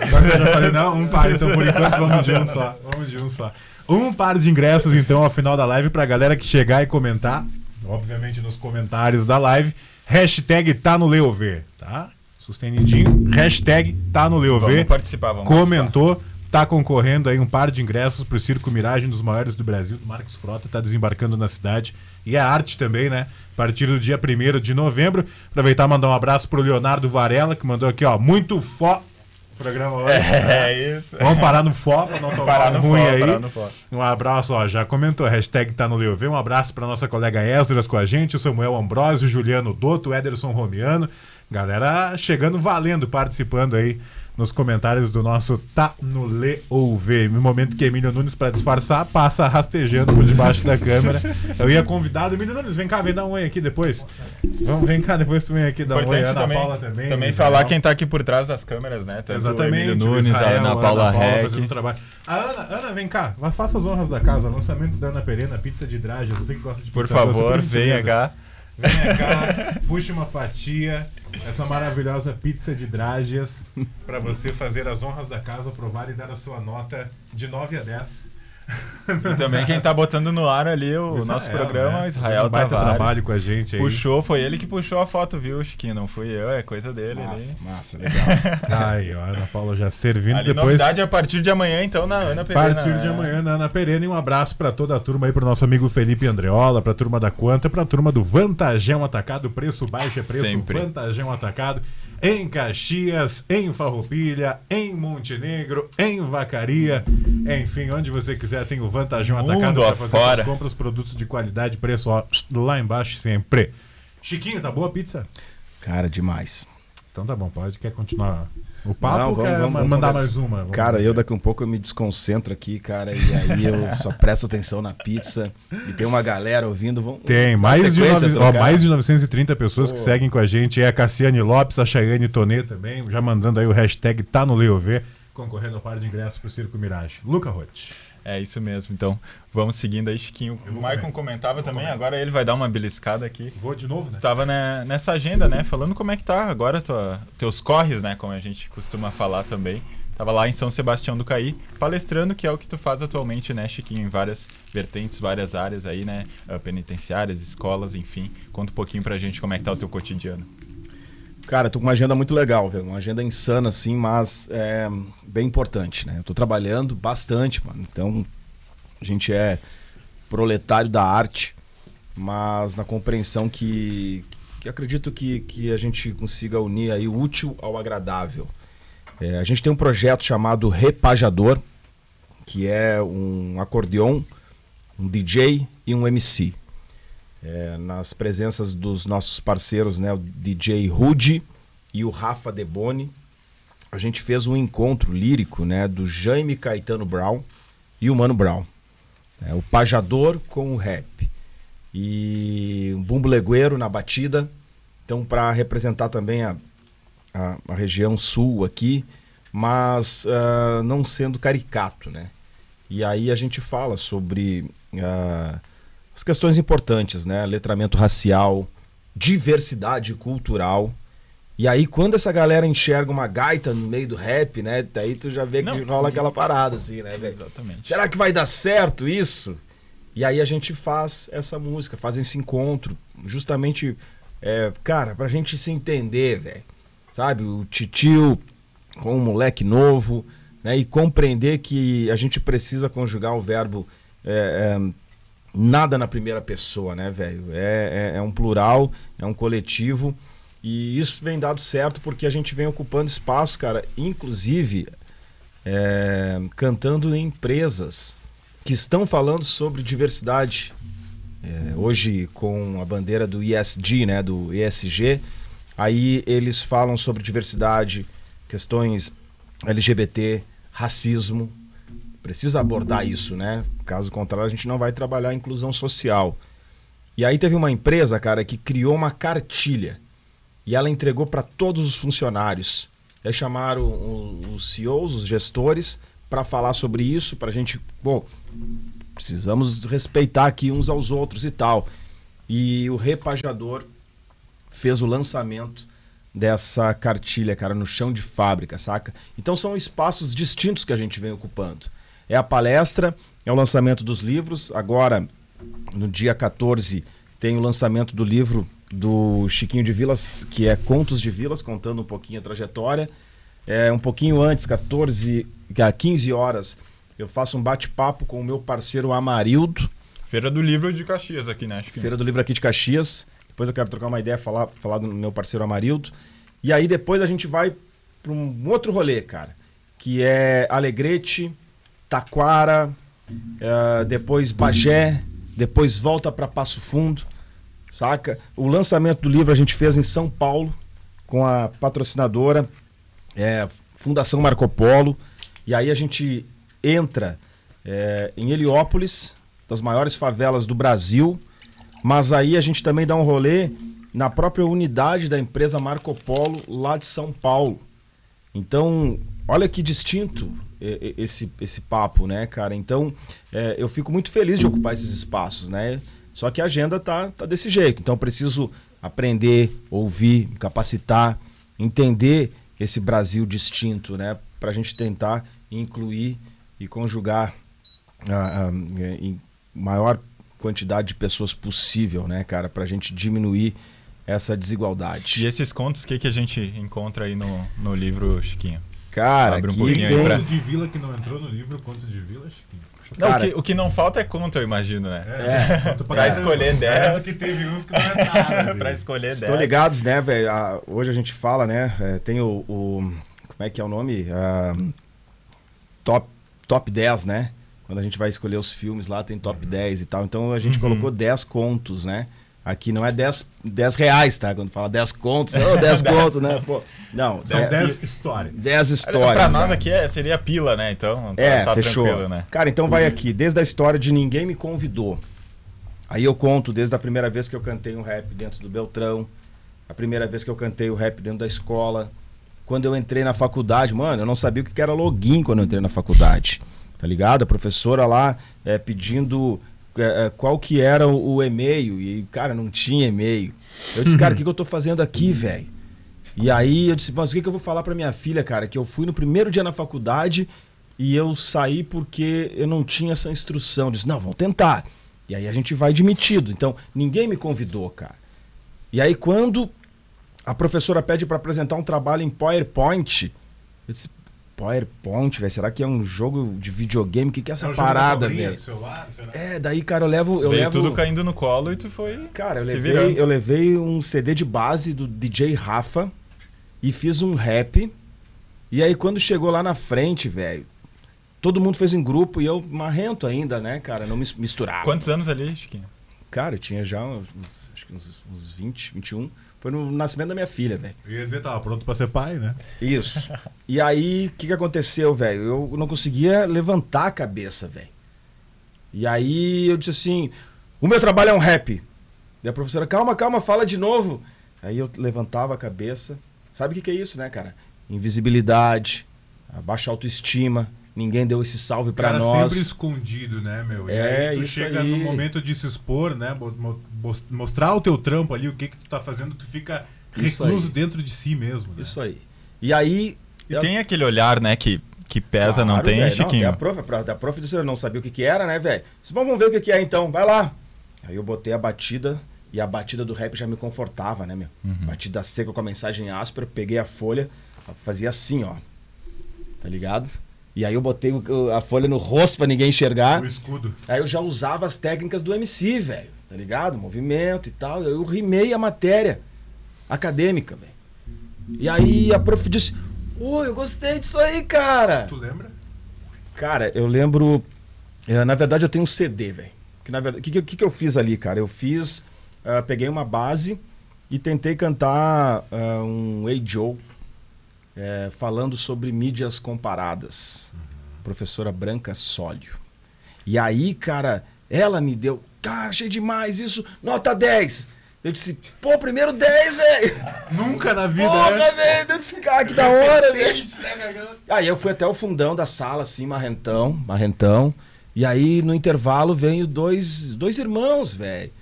Agora eu já falei, não, um par, então por enquanto vamos de um só. Vamos de um só. Um par de ingressos, então, ao final da live, pra galera que chegar e comentar obviamente nos comentários da live. Hashtag tá no Leover, tá? Sustenidinho. Hashtag tá no Leover. Vamos participar, vamos Comentou. Participar. Tá concorrendo aí um par de ingressos para o Circo Miragem, dos maiores do Brasil. Do Marcos Frota tá desembarcando na cidade. E a arte também, né? A partir do dia 1 de novembro. Aproveitar e mandar um abraço pro Leonardo Varela, que mandou aqui, ó, muito fo programa hoje. É, é isso. Vamos parar no fó pra não tomar ruim aí. Um abraço, ó, já comentou, hashtag tá no Leovê. Um abraço pra nossa colega Esdras com a gente, o Samuel Ambrosio, Juliano Dotto, Ederson Romiano, Galera chegando valendo, participando aí nos comentários do nosso Tá no Lê ou Vê. No momento que Emílio Nunes, para disfarçar, passa rastejando por debaixo da câmera. Eu ia convidado, Emílio Nunes, vem cá, vem dar um oi aqui depois. Vamos, vem cá, depois tu vem aqui dar um oi. Ana também, Paula também. Também falar quem tá aqui por trás das câmeras, né? Tanto Exatamente. Emílio Nunes, Israel, a Ana Paula, Ana Paula fazendo trabalho. A Ana, Ana, vem cá, faça as honras da casa. Lançamento da Ana Perena, pizza de dragas. Você que gosta de pizza. Por favor, venha cá. Venha cá, puxe uma fatia, essa maravilhosa pizza de drágias, para você fazer as honras da casa, provar e dar a sua nota de 9 a 10 e também quem tá botando no ar ali o Israel, nosso programa, né? Israel um baita Tavares. trabalho com a gente aí. Puxou, foi ele que puxou a foto, viu, Chiquinho? Não fui eu, é coisa dele massa, ali. Massa, legal. Ai, ó, Ana Paula já servindo ali, depois. novidade a partir de amanhã, então, na Ana Perena. A partir de amanhã na Ana Perena. E um abraço para toda a turma aí, pro nosso amigo Felipe Andreola, pra turma da Quanta, pra turma do Vantagão Atacado. Preço baixo é preço Sempre. Vantagão Atacado em Caxias, em Farroupilha, em Montenegro, em Vacaria, enfim, onde você quiser tem o Vantajão Atacado para fazer suas compras, produtos de qualidade, preço ó, lá embaixo sempre. Chiquinho, tá boa a pizza? Cara, demais. Então tá bom, pode. Quer continuar o papo Não, vamos, vamos, mandar mais uma? Vamos cara, ver. eu daqui um pouco eu me desconcentro aqui, cara, e aí eu só presto atenção na pizza. E tem uma galera ouvindo. Vamos, tem, mais de, nove, ó, mais de 930 pessoas oh. que seguem com a gente. É a Cassiane Lopes, a Chayane Tonê também, já mandando aí o hashtag tá no Leovê, concorrendo ao par de ingressos pro Circo Mirage. Luca Roth. É isso mesmo. Então, vamos seguindo aí, Chiquinho. O Maicon comentava também, agora ele vai dar uma beliscada aqui. Vou de novo, né? Estava né, nessa agenda, né? Falando como é que tá agora tua, teus corres, né? Como a gente costuma falar também. Tava lá em São Sebastião do Caí, palestrando, que é o que tu faz atualmente, né, Chiquinho? Em várias vertentes, várias áreas aí, né? Ah, penitenciárias, escolas, enfim. Conta um pouquinho pra gente como é que tá o teu cotidiano. Cara, tô com uma agenda muito legal, velho. Uma agenda insana, assim, mas é bem importante, né? Eu tô trabalhando bastante, mano. Então, a gente é proletário da arte, mas na compreensão que, que acredito que, que a gente consiga unir aí o útil ao agradável. É, a gente tem um projeto chamado Repajador, que é um acordeon, um DJ e um MC é, nas presenças dos nossos parceiros, né, o DJ Rude e o Rafa Deboni. A gente fez um encontro lírico né, do Jaime Caetano Brown e o Mano Brown. É, o pajador com o rap. E um bumbulegueiro na batida. Então, para representar também a, a, a, região sul aqui, mas uh, não sendo caricato, né? E aí a gente fala sobre uh, as questões importantes, né? Letramento racial, diversidade cultural. E aí, quando essa galera enxerga uma gaita no meio do rap, né? Daí tu já vê que Não. rola aquela parada, assim, né? Exatamente. Será que vai dar certo isso? E aí a gente faz essa música, faz esse encontro, justamente, é, cara, pra gente se entender, velho. Sabe? O titio com um moleque novo, né? E compreender que a gente precisa conjugar o verbo é, é, nada na primeira pessoa, né, velho? É, é, é, um plural, é um coletivo. E isso vem dado certo porque a gente vem ocupando espaço, cara, inclusive é, cantando em empresas que estão falando sobre diversidade. É, hoje, com a bandeira do ISG, né, do ESG, aí eles falam sobre diversidade, questões LGBT, racismo, Precisa abordar isso, né? Caso contrário, a gente não vai trabalhar a inclusão social. E aí teve uma empresa, cara, que criou uma cartilha e ela entregou para todos os funcionários. Aí chamaram os CEOs, os gestores, para falar sobre isso, para a gente, bom, precisamos respeitar aqui uns aos outros e tal. E o repajador fez o lançamento dessa cartilha, cara, no chão de fábrica, saca? Então são espaços distintos que a gente vem ocupando é a palestra, é o lançamento dos livros. Agora, no dia 14, tem o lançamento do livro do Chiquinho de Vilas, que é Contos de Vilas, contando um pouquinho a trajetória. É, um pouquinho antes, 14, 15 horas, eu faço um bate-papo com o meu parceiro Amarildo. Feira do Livro de Caxias aqui, né? Chiquinho? Feira do Livro aqui de Caxias. Depois eu quero trocar uma ideia, falar, falar do meu parceiro Amarildo. E aí depois a gente vai para um outro rolê, cara, que é Alegrete, Taquara, uh, depois Bagé, depois volta para Passo Fundo, saca? O lançamento do livro a gente fez em São Paulo, com a patrocinadora é, Fundação Marco Polo. E aí a gente entra é, em Heliópolis, das maiores favelas do Brasil. Mas aí a gente também dá um rolê na própria unidade da empresa Marco Polo lá de São Paulo. Então, olha que distinto esse, esse papo, né, cara? Então, é, eu fico muito feliz de ocupar esses espaços, né? Só que a agenda tá, tá desse jeito. Então, eu preciso aprender, ouvir, capacitar, entender esse Brasil distinto, né? Para a gente tentar incluir e conjugar a, a, em maior quantidade de pessoas possível, né, cara? Para a gente diminuir essa desigualdade. E esses contos, o que, que a gente encontra aí no, no livro, Chiquinho? Cara, Abre um pouquinho tem... aí pra... Conto de Vila que não entrou no livro, Conto de Vila, Chiquinho. Não, Cara, o, que, o, que, não falta é conto, eu imagino, né? É, é. pra, escolher 10. que teve uns que não é nada. pra escolher 10. Estão ligados, né, velho? Hoje a gente fala, né? É, tem o, o, Como é que é o nome? Uh, top, top 10, né? Quando a gente vai escolher os filmes lá, tem top uhum. 10 e tal. Então a gente uhum. colocou 10 contos, né? Aqui não é 10, 10 reais, tá? Quando fala 10 contos, oh, 10 contos, né? Pô, não, são 10 histórias. 10 histórias. Pra nós aqui é, seria pila, né? Então, tá, é, tá fechou. Né? Cara, então vai aqui, desde a história de Ninguém Me Convidou. Aí eu conto desde a primeira vez que eu cantei um rap dentro do Beltrão, a primeira vez que eu cantei o rap dentro da escola, quando eu entrei na faculdade, mano, eu não sabia o que era login quando eu entrei na faculdade. Tá ligado? A professora lá é, pedindo qual que era o, e-mail. E, cara, não tinha e-mail. Eu disse, cara, o que, que eu tô fazendo aqui, velho? E aí eu disse, mas o que, que eu vou falar pra minha filha, cara? Que eu fui no primeiro dia na faculdade e eu saí porque eu não tinha essa instrução. Eu disse, não, vamos tentar. E aí a gente vai admitido. Então, ninguém me convidou, cara. E aí, quando a professora pede para apresentar um trabalho em PowerPoint, eu disse, PowerPoint, velho. Será que é um jogo de videogame? O que, que é essa é parada, velho? É, daí, cara, eu levo. Eu Veio levo... tudo caindo no colo e tu foi. Cara, eu levei, eu levei um CD de base do DJ Rafa e fiz um rap. E aí, quando chegou lá na frente, velho, todo mundo fez em grupo e eu marrento ainda, né, cara? Não misturava. Quantos anos ali, Chiquinho? Cara, eu tinha já uns, acho que uns, uns 20, 21. Foi no nascimento da minha filha, velho. Ia dizer, tava pronto pra ser pai, né? Isso. e aí, o que, que aconteceu, velho? Eu não conseguia levantar a cabeça, velho. E aí eu disse assim: o meu trabalho é um rap. E a professora, calma, calma, fala de novo. Aí eu levantava a cabeça. Sabe o que, que é isso, né, cara? Invisibilidade, baixa autoestima, Ninguém deu esse salve para nós. sempre escondido, né, meu? E é, aí tu isso chega aí. no momento de se expor, né? Mostrar o teu trampo ali, o que que tu tá fazendo, tu fica recluso dentro de si mesmo. Né? Isso aí. E aí. E eu... tem aquele olhar, né, que, que pesa, claro, não tem, véio, Chiquinho? Não, a prof, a prof disse, eu não sabia o que que era, né, velho? Vamos ver o que que é então, vai lá. Aí eu botei a batida e a batida do rap já me confortava, né, meu? Uhum. Batida seca com a mensagem áspera, peguei a folha, fazia assim, ó. Tá ligado? E aí eu botei a folha no rosto para ninguém enxergar. O escudo. Aí eu já usava as técnicas do MC, velho. Tá ligado? Movimento e tal. Eu rimei a matéria acadêmica, velho. E aí a prof disse: Oi, eu gostei disso aí, cara. Tu lembra? Cara, eu lembro. É, na verdade, eu tenho um CD, velho. Que na verdade, o que, que, que, eu fiz ali, cara? Eu fiz. Uh, peguei uma base e tentei cantar uh, um Hey Joe é, falando sobre mídias comparadas. Uhum. Professora Branca Sólio. E aí, cara, ela me deu. Cara, achei demais isso. Nota 10. Eu disse, pô, primeiro 10, velho. Nunca na vida, Porra, né? velho. Eu disse, cara, que da hora, velho. Né, aí eu fui até o fundão da sala, assim, marrentão, marrentão. E aí, no intervalo, veio dois, dois irmãos, velho.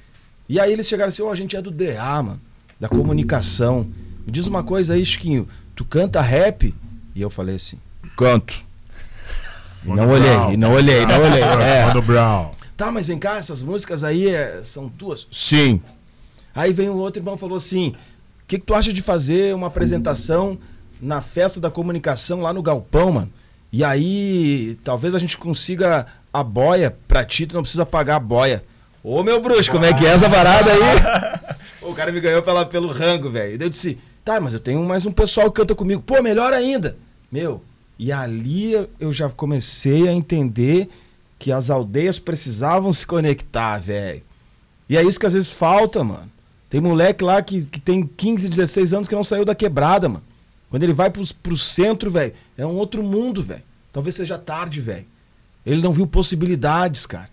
E aí eles chegaram assim, ó, oh, a gente é do DA, mano, da comunicação. Me diz uma coisa aí, Chiquinho tu canta rap? E eu falei assim, canto. E não olhei, não olhei, não olhei. É. Brown. Tá, mas vem cá, essas músicas aí é, são tuas? Sim. Aí vem o outro irmão e falou assim: o que, que tu acha de fazer uma apresentação na festa da comunicação lá no Galpão, mano? E aí, talvez a gente consiga a boia pra ti, tu não precisa pagar a boia. Ô meu bruxo, como é que é essa parada aí? o cara me ganhou pela, pelo rango, velho. Eu disse, Tá, mas eu tenho mais um pessoal que canta comigo. Pô, melhor ainda. Meu, e ali eu já comecei a entender que as aldeias precisavam se conectar, velho. E é isso que às vezes falta, mano. Tem moleque lá que, que tem 15, 16 anos que não saiu da quebrada, mano. Quando ele vai pro, pro centro, velho, é um outro mundo, velho. Talvez seja tarde, velho. Ele não viu possibilidades, cara.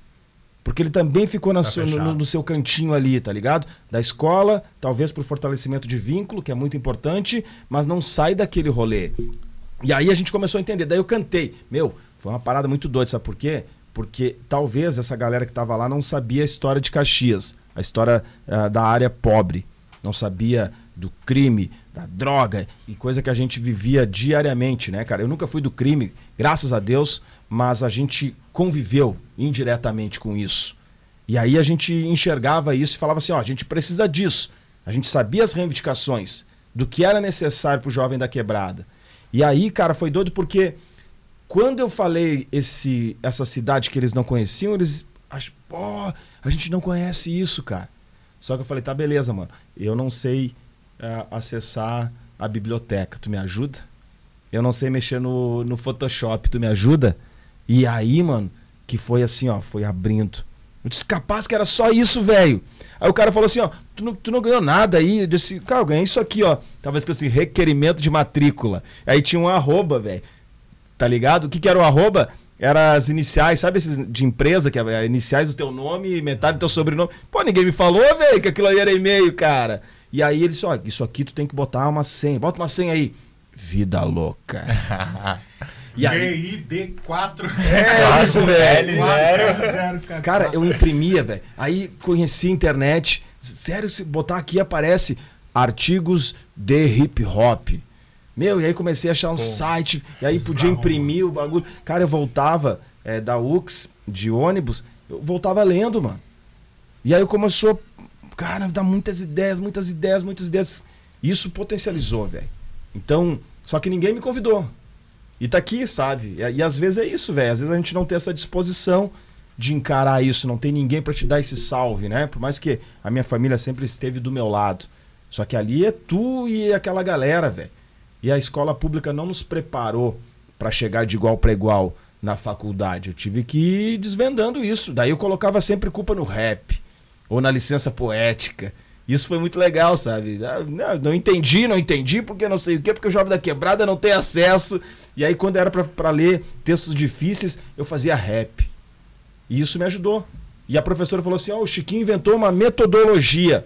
Porque ele também ficou na Tá sua- no, no seu cantinho ali, tá ligado? Da escola, talvez por fortalecimento de vínculo, que é muito importante, mas não sai daquele rolê. E aí a gente começou a entender. Daí eu cantei. Meu, foi uma parada muito doida, sabe por quê? Porque talvez essa galera que tava lá não sabia a história de Caxias, a história ah, da área pobre. Não sabia do crime, da droga e coisa que a gente vivia diariamente, né, cara? Eu nunca fui do crime, graças a Deus, mas a gente conviveu indiretamente com isso. E aí a gente enxergava isso e falava assim, ó, a gente precisa disso. A gente sabia as reivindicações do que era necessário pro jovem da quebrada. E aí, cara, foi doido porque quando eu falei esse essa cidade que eles não conheciam, eles pô, a gente não conhece isso, cara. Só que eu falei, tá beleza, mano. Eu não sei ah, acessar a biblioteca. Tu me ajuda? Eu não sei mexer no, no Photoshop. Tu me ajuda? E aí, mano, que foi assim, ó, foi abrindo. Eu disse, capaz que era só isso, velho. Aí o cara falou assim, ó, tu não, tu não ganhou nada aí. Eu disse, cara, eu ganhei isso aqui, ó. Tava escrito assim, requerimento de matrícula. Aí tinha um arroba, velho. Tá ligado? O que que era o arroba? Era as iniciais, sabe esses de empresa, que é iniciais do teu nome e metade do teu sobrenome. Pô, ninguém me falou, velho, que aquilo aí era e-mail, cara. E aí ele disse, ó, isso aqui tu tem que botar uma senha. Bota uma senha aí. Vida louca. E aí, DID4. é isso, velho. L0. Cara, eu imprimia, velho. Aí conheci a internet. Sério, se botar aqui aparece artigos de hip hop. Meu, e aí comecei a achar um site, e aí podia imprimir o bagulho. Cara, eu voltava é, da UX, de ônibus, eu voltava lendo, mano. E aí começou, cara, dá muitas ideias, muitas ideias, muitas ideias. Isso potencializou, velho. Então, só que ninguém me convidou. E tá aqui, sabe? E, e às vezes é isso, velho. Às vezes a gente não tem essa disposição de encarar isso, não tem ninguém pra te dar esse salve, né? Por mais que a minha família sempre esteve do meu lado. Só que ali é tu e aquela galera, velho. E a escola pública não nos preparou pra chegar de igual pra igual na faculdade. Eu tive que ir desvendando isso. Daí eu colocava sempre culpa no rap ou na licença poética. Isso foi muito legal, sabe? Ah, Não, não entendi, não entendi, porque não sei o quê, porque o jovem da quebrada não tem acesso. E aí, quando era pra ler textos difíceis, eu fazia rap. E isso me ajudou. E a professora falou assim: Ó, o Chiquinho inventou uma metodologia.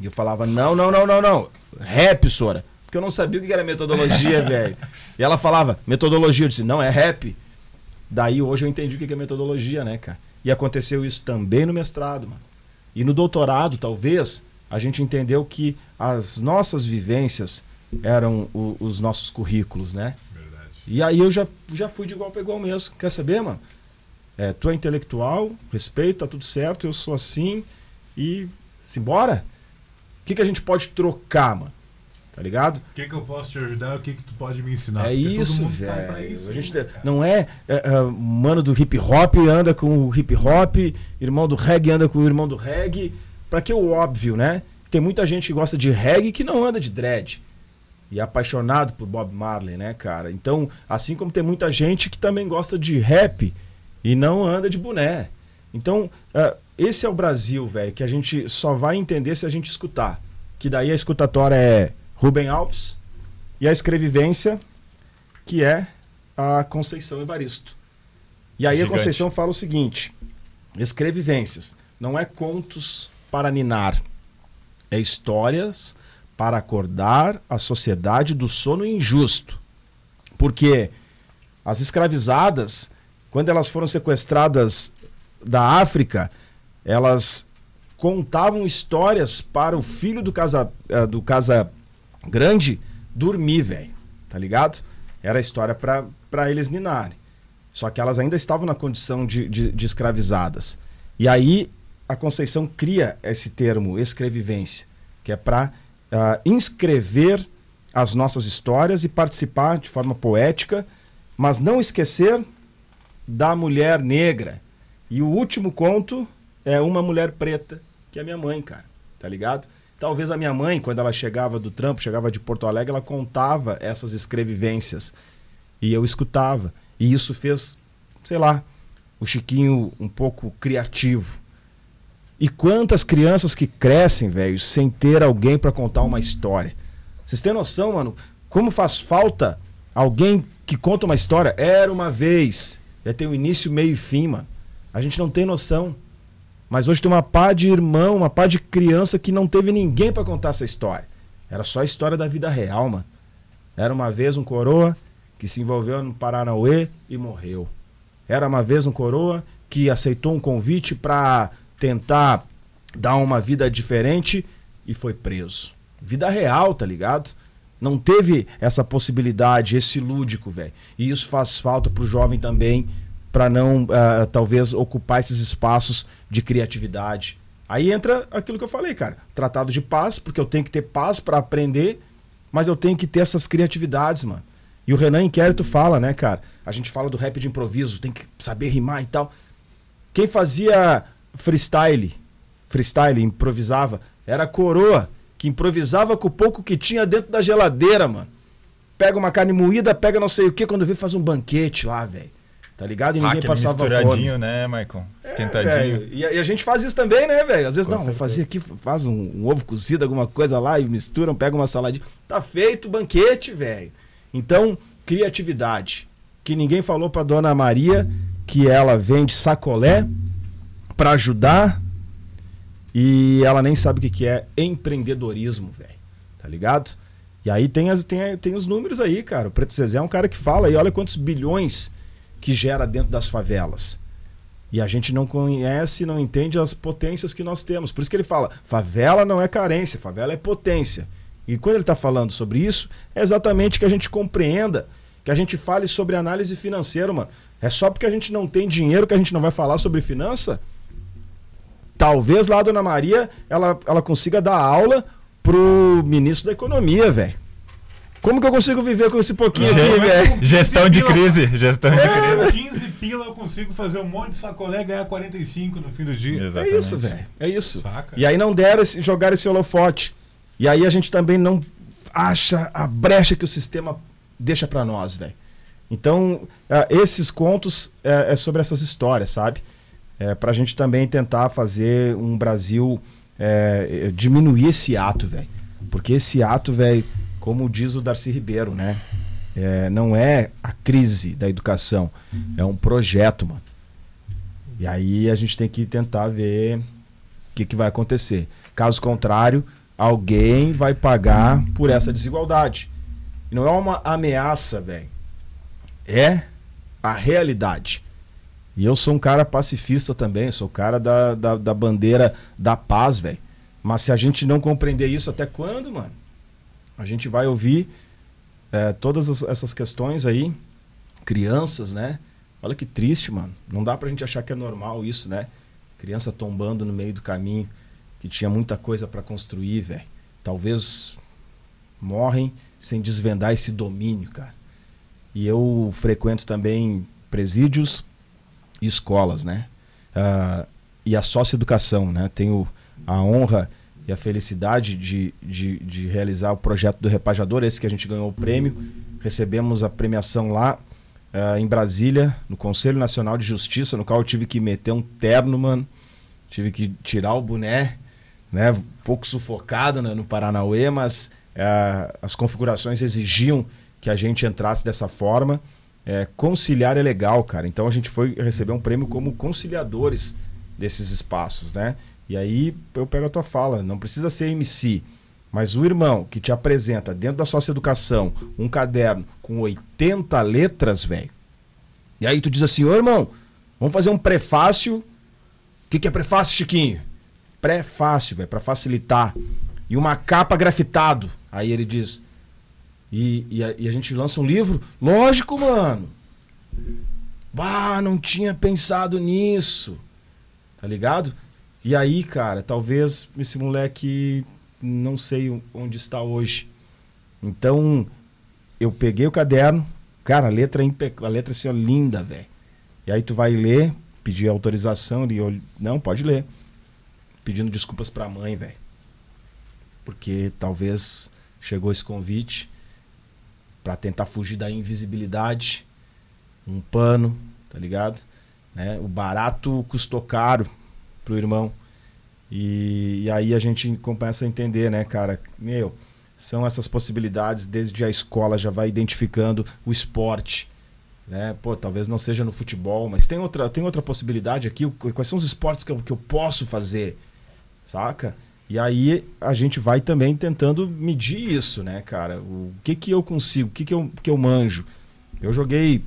E eu falava: Não, não, não, não, não. Rap, Sora. Porque eu não sabia o que era metodologia, velho. E ela falava: Metodologia. Eu disse: Não, é rap. Daí hoje eu entendi o que é metodologia, né, cara? E aconteceu isso também no mestrado, mano. E no doutorado, talvez, a gente entendeu que as nossas vivências eram o- os nossos currículos, né? Verdade. E aí eu já, já fui de igual para igual mesmo. Quer saber, mano? É, tu é intelectual, respeito, tá tudo certo, eu sou assim e simbora? O que, que a gente pode trocar, mano? Tá ligado? O que, que eu posso te ajudar? O que, que tu pode me ensinar? é Porque isso, mundo velho. tá isso. a gente né, não é, é, é, mano do hip hop anda com o hip hop, irmão do reggae anda com o irmão do reggae. Pra que o óbvio, né? Tem muita gente que gosta de reggae que não anda de dread. E é apaixonado por Bob Marley, né, cara? Então, assim como tem muita gente que também gosta de rap e não anda de boné. Então, ah, esse é o Brasil, velho, que a gente só vai entender se a gente escutar. Que daí a escutatória é Rubem Alves e a escrevivência, que é a Conceição Evaristo. E aí Gigante. a Conceição fala o seguinte: escrevivências não é contos para ninar, é histórias para acordar a sociedade do sono injusto. Porque as escravizadas, quando elas foram sequestradas da África, elas contavam histórias para o filho do casa, eh, do casa grande dormir, velho. Tá ligado? Era história para eles ninarem. Só que elas ainda estavam na condição de, de, de escravizadas. E aí a Conceição cria esse termo, escrevivência, que é para inscrever as nossas histórias e participar de forma poética, mas não esquecer da mulher negra. E o último conto é uma mulher preta, que é minha mãe, cara. Tá ligado? Talvez a minha mãe, quando ela chegava do trampo, chegava de Porto Alegre, ela contava essas escrevivências. E eu escutava. E isso fez, sei lá, o Chiquinho um pouco criativo. E quantas crianças que crescem, velho, sem ter alguém para contar uma história. Vocês têm noção, mano? Como faz falta alguém que conta uma história? Era uma vez. Já tem o início, meio e fim, mano. A gente não tem noção. Mas hoje tem uma pá de irmão, uma pá de criança que não teve ninguém para contar essa história. Era só a história da vida real, mano. Era uma vez um coroa que se envolveu no Paranauê e morreu. Era uma vez um coroa que aceitou um convite para tentar dar uma vida diferente e foi preso. Vida real, tá ligado? Não teve essa possibilidade, esse lúdico, velho. E isso faz falta pro jovem também, para não, uh, talvez, ocupar esses espaços de criatividade. Aí entra aquilo que eu falei, cara. Tratado de paz, porque eu tenho que ter paz para aprender, mas eu tenho que ter essas criatividades, mano. E o Renan Inquérito fala, né, cara? A gente fala do rap de improviso, tem que saber rimar e tal. Quem fazia freestyle, freestyle, improvisava, era a coroa, que improvisava com o pouco que tinha dentro da geladeira, mano. Pega uma carne moída, pega não sei o que, quando vê faz um banquete lá, velho. Tá ligado? E ah, ninguém aquele passava misturadinho, fome. né, Maicon? É, Esquentadinho. velho. e, a, e a gente faz isso também, né, velho? Às vezes, Com não, vou certeza. fazer aqui, faz um, um ovo cozido, alguma coisa lá e misturam, pega uma saladinha. Tá feito o banquete, velho. Então, criatividade. Que ninguém falou pra dona Maria que ela vende sacolé pra ajudar e ela nem sabe o que, que é empreendedorismo, velho. Tá ligado? E aí tem, as, tem, tem os números aí, cara. O Preto Zezé é um cara que fala e olha quantos bilhões que gera dentro das favelas. E a gente não conhece, não entende as potências que nós temos. Por isso que ele fala: favela não é carência, favela é potência. E quando ele está falando sobre isso, é exatamente que a gente compreenda, que a gente fale sobre análise financeira, mano. É só porque a gente não tem dinheiro que a gente não vai falar sobre finança? Talvez lá a Dona Maria ela, ela consiga dar aula pro ministro da Economia, velho. Como que eu consigo viver com esse pouquinho aqui, velho? Gestão de crise. Gestão de crise. Com 15 pila eu consigo fazer um monte de sacolé e ganhar 45 no fim do dia. Exatamente. É isso, velho. É isso. Saca? E aí não deram esse, jogar esse holofote. E aí a gente também não acha a brecha que o sistema deixa pra nós, velho. Então, ah, esses contos é, é sobre essas histórias, sabe? É, pra gente também tentar fazer um Brasil é, é, diminuir esse ato, velho. Porque esse ato, velho, como diz o Darcy Ribeiro, né? É, não é a crise da educação, é um projeto, mano. E aí a gente tem que tentar ver o que, que vai acontecer. Caso contrário, alguém vai pagar por essa desigualdade. Não é uma ameaça, velho. É a realidade. E eu sou um cara pacifista também, sou cara da, da, da bandeira da paz, velho. Mas se a gente não compreender isso, até quando, mano? A gente vai ouvir é, todas as- essas questões aí, crianças, né? Olha que triste, mano. Não dá pra gente achar que é normal isso, né? Criança tombando no meio do caminho, que tinha muita coisa pra construir, velho. Talvez morrem sem desvendar esse domínio, cara. E eu frequento também presídios e escolas, né? Ah, e a socioeducação, né? Tenho a honra e a felicidade de, de, de realizar o projeto do Repajador, esse que a gente ganhou o prêmio. Recebemos a premiação lá ah, em Brasília, no Conselho Nacional de Justiça, no qual eu tive que meter um terno, mano. Tive que tirar o boné, né? Um pouco sufocado né, no Paranauê, mas ah, as configurações exigiam que a gente entrasse dessa forma. É, conciliar é legal, cara. Então a gente foi receber um prêmio como conciliadores desses espaços, né? E aí eu pego a tua fala, não precisa ser MC, mas o irmão que te apresenta dentro da sua educação um caderno com 80 letras, velho. E aí tu diz assim, ô irmão, vamos fazer um prefácio. O que, que é prefácio, Chiquinho? Prefácio, velho, pra facilitar. E uma capa grafitado. Aí ele diz, e, e, a, e a gente lança um livro? Lógico, mano. Bah, não tinha pensado nisso. Tá ligado? E aí, cara, talvez esse moleque não sei onde está hoje. Então, eu peguei o caderno, cara, a letra é impe... a letra assim, ó, linda, velho. E aí tu vai ler, pedir autorização, ele olh- não, pode ler. Pedindo desculpas pra mãe, velho. Porque talvez chegou esse convite para tentar fugir da invisibilidade, um pano, tá ligado? Né? O barato custou caro pro irmão. E, e aí a gente começa a entender, né, cara? Meu, são essas possibilidades, desde a escola já vai identificando o esporte. Né? Pô, talvez não seja no futebol, mas tem outra, tem outra possibilidade aqui. Quais são os esportes que eu, que eu posso fazer? Saca? E aí a gente vai também tentando medir isso, né, cara? O que que eu consigo, o que que eu, que eu manjo? Eu joguei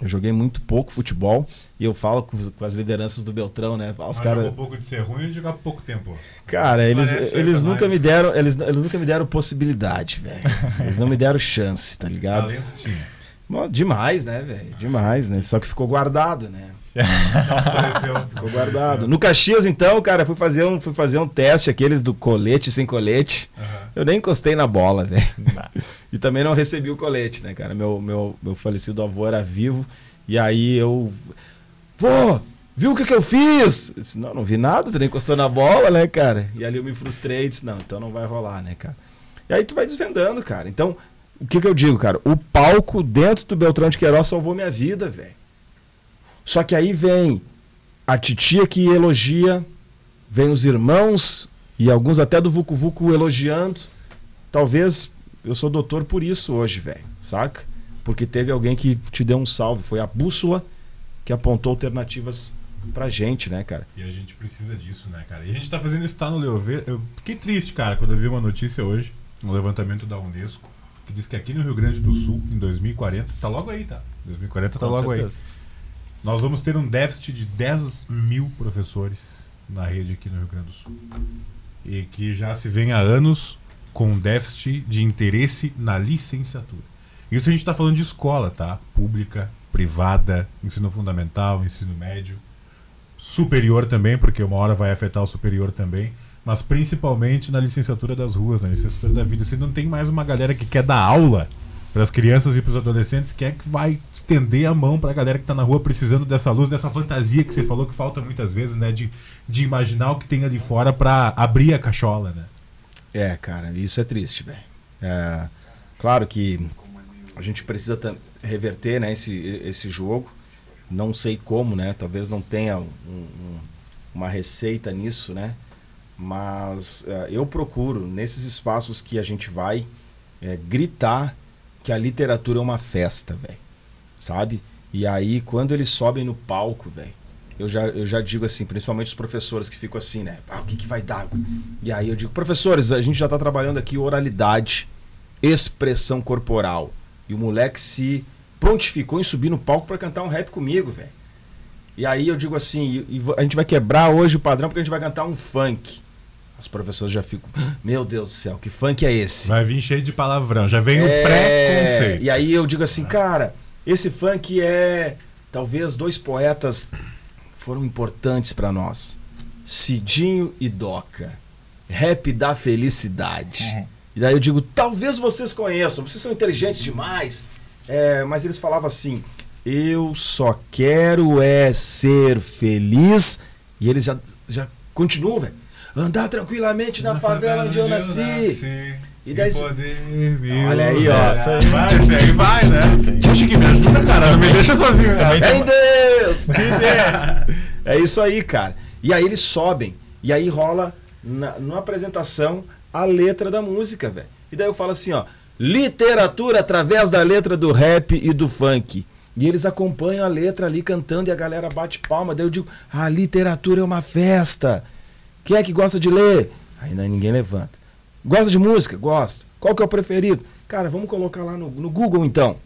eu joguei muito pouco futebol e eu falo com, com as lideranças do Beltrão, né? Os cara... jogou pouco de ser ruim e jogar pouco tempo. Cara, eles, eles nunca me deram, eles, eles nunca me deram possibilidade, velho. Eles não me deram chance, tá ligado? Talento tinha. Demais, né, velho? Demais, né? Só que ficou guardado, né? Apareceu, ficou guardado. No Caxias, então, cara, fui fazer um, fui fazer um teste, aqueles do colete sem colete. Uhum. Eu nem encostei na bola, velho. e também não recebi o colete, né, cara? Meu, meu, meu falecido avô era vivo. E aí eu. Vô, viu o que, que eu fiz? Eu disse, não, não vi nada, tu nem encostou na bola, né, cara? E ali eu me frustrei, disse, não, então não vai rolar, né, cara? E aí tu vai desvendando, cara. Então, o que, que eu digo, cara? O palco dentro do Beltrão de Queiroz salvou minha vida, velho. Só que aí vem a titia que elogia, vem os irmãos e alguns até do Vucu Vucu elogiando. Talvez eu sou doutor por isso hoje, velho, saca? Porque teve alguém que te deu um salve. Foi a bússola que apontou alternativas pra gente, né, cara? E a gente precisa disso, né, cara? E a gente tá fazendo isso tá no Leover. Eu fiquei triste, cara, quando eu vi uma notícia hoje, um levantamento da Unesco, que diz que aqui no Rio Grande do Sul, em 2040, tá logo aí, tá? 2040 tá Com logo certeza. aí. Nós vamos ter um déficit de 10 mil professores na rede aqui no Rio Grande do Sul. E que já se vem há anos com déficit de interesse na licenciatura. Isso a gente está falando de escola, tá? Pública, privada, ensino fundamental, ensino médio, superior também, porque uma hora vai afetar o superior também, mas principalmente na licenciatura das ruas, na licenciatura da vida. Se não tem mais uma galera que quer dar aula para as crianças e para os adolescentes, quem é que vai estender a mão para a galera que está na rua precisando dessa luz, dessa fantasia que você falou que falta muitas vezes, né? De, de imaginar o que tem ali fora para abrir a cachola, né? É, cara, isso é triste, velho. É, claro que a gente precisa reverter né, esse, esse jogo. Não sei como, né? Talvez não tenha um- um- uma receita nisso, né? Mas é, eu procuro, nesses espaços que a gente vai, é, gritar que a literatura é uma festa, velho. Sabe? E aí, quando eles sobem no palco, velho, eu já, eu já digo assim, principalmente os professores que ficam assim, né? Ah, o que, que vai dar? E aí eu digo, professores, a gente já tá trabalhando aqui oralidade, expressão corporal. E o moleque se prontificou em subir no palco para cantar um rap comigo, velho. E aí eu digo assim, a gente vai quebrar hoje o padrão porque a gente vai cantar um funk. Os professores já ficam, meu Deus do céu, que funk é esse? Vai vir cheio de palavrão, já vem o É, pré-conceito. E aí eu digo assim, cara, esse funk é. Talvez dois poetas foram importantes pra nós: Cidinho e Doca. Rap da felicidade. E daí eu digo, talvez vocês conheçam, vocês são inteligentes demais. É, mas eles falavam assim: eu só quero é ser feliz. E eles já, já continuam, velho. Andar tranquilamente na, favela onde eu nasci. E daí se- Olha aí, ó. Vai, isso aí vai, né? Acho que me ajuda, cara. Não me deixa sozinho. Fé em Deus! é isso aí, cara. E aí eles sobem. E aí rola na, na apresentação a letra da música, velho. E daí eu falo assim, ó. Literatura através da letra do rap e do funk. E eles acompanham a letra ali cantando e a galera bate palma. Daí eu digo, a literatura é uma festa. Quem é que gosta de ler? Ainda ninguém levanta. Gosta de música? Gosta. Qual que é o preferido? Cara, vamos colocar lá no, no Google então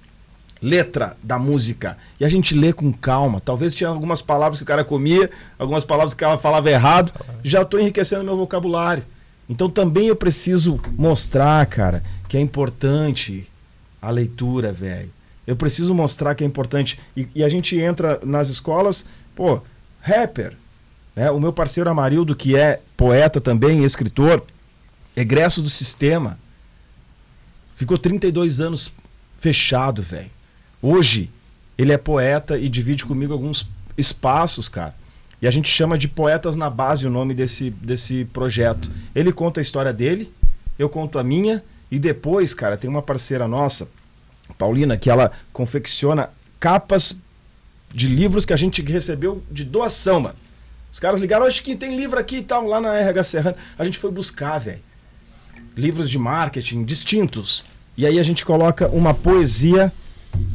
letra da música. E a gente lê com calma. Talvez tinha algumas palavras que o cara comia, algumas palavras que cara falava errado. Já estou enriquecendo meu vocabulário. Então também eu preciso mostrar, cara, que é importante a leitura, velho. Eu preciso mostrar que é importante. E, e a gente entra nas escolas, pô, rapper. Né? O meu parceiro Amarildo, que é poeta também, escritor, egresso do sistema, ficou 32 anos fechado, velho. Hoje, ele é poeta e divide comigo alguns espaços, cara. E a gente chama de Poetas na Base o nome desse, desse projeto. Ele conta a história dele, eu conto a minha, e depois, cara, tem uma parceira nossa, Paulina, que ela confecciona capas de livros que a gente recebeu de doação, mano. Os caras ligaram, acho que tem livro aqui e tal, lá na RH Serrano. A gente foi buscar, velho. Livros de marketing distintos. E aí a gente coloca uma poesia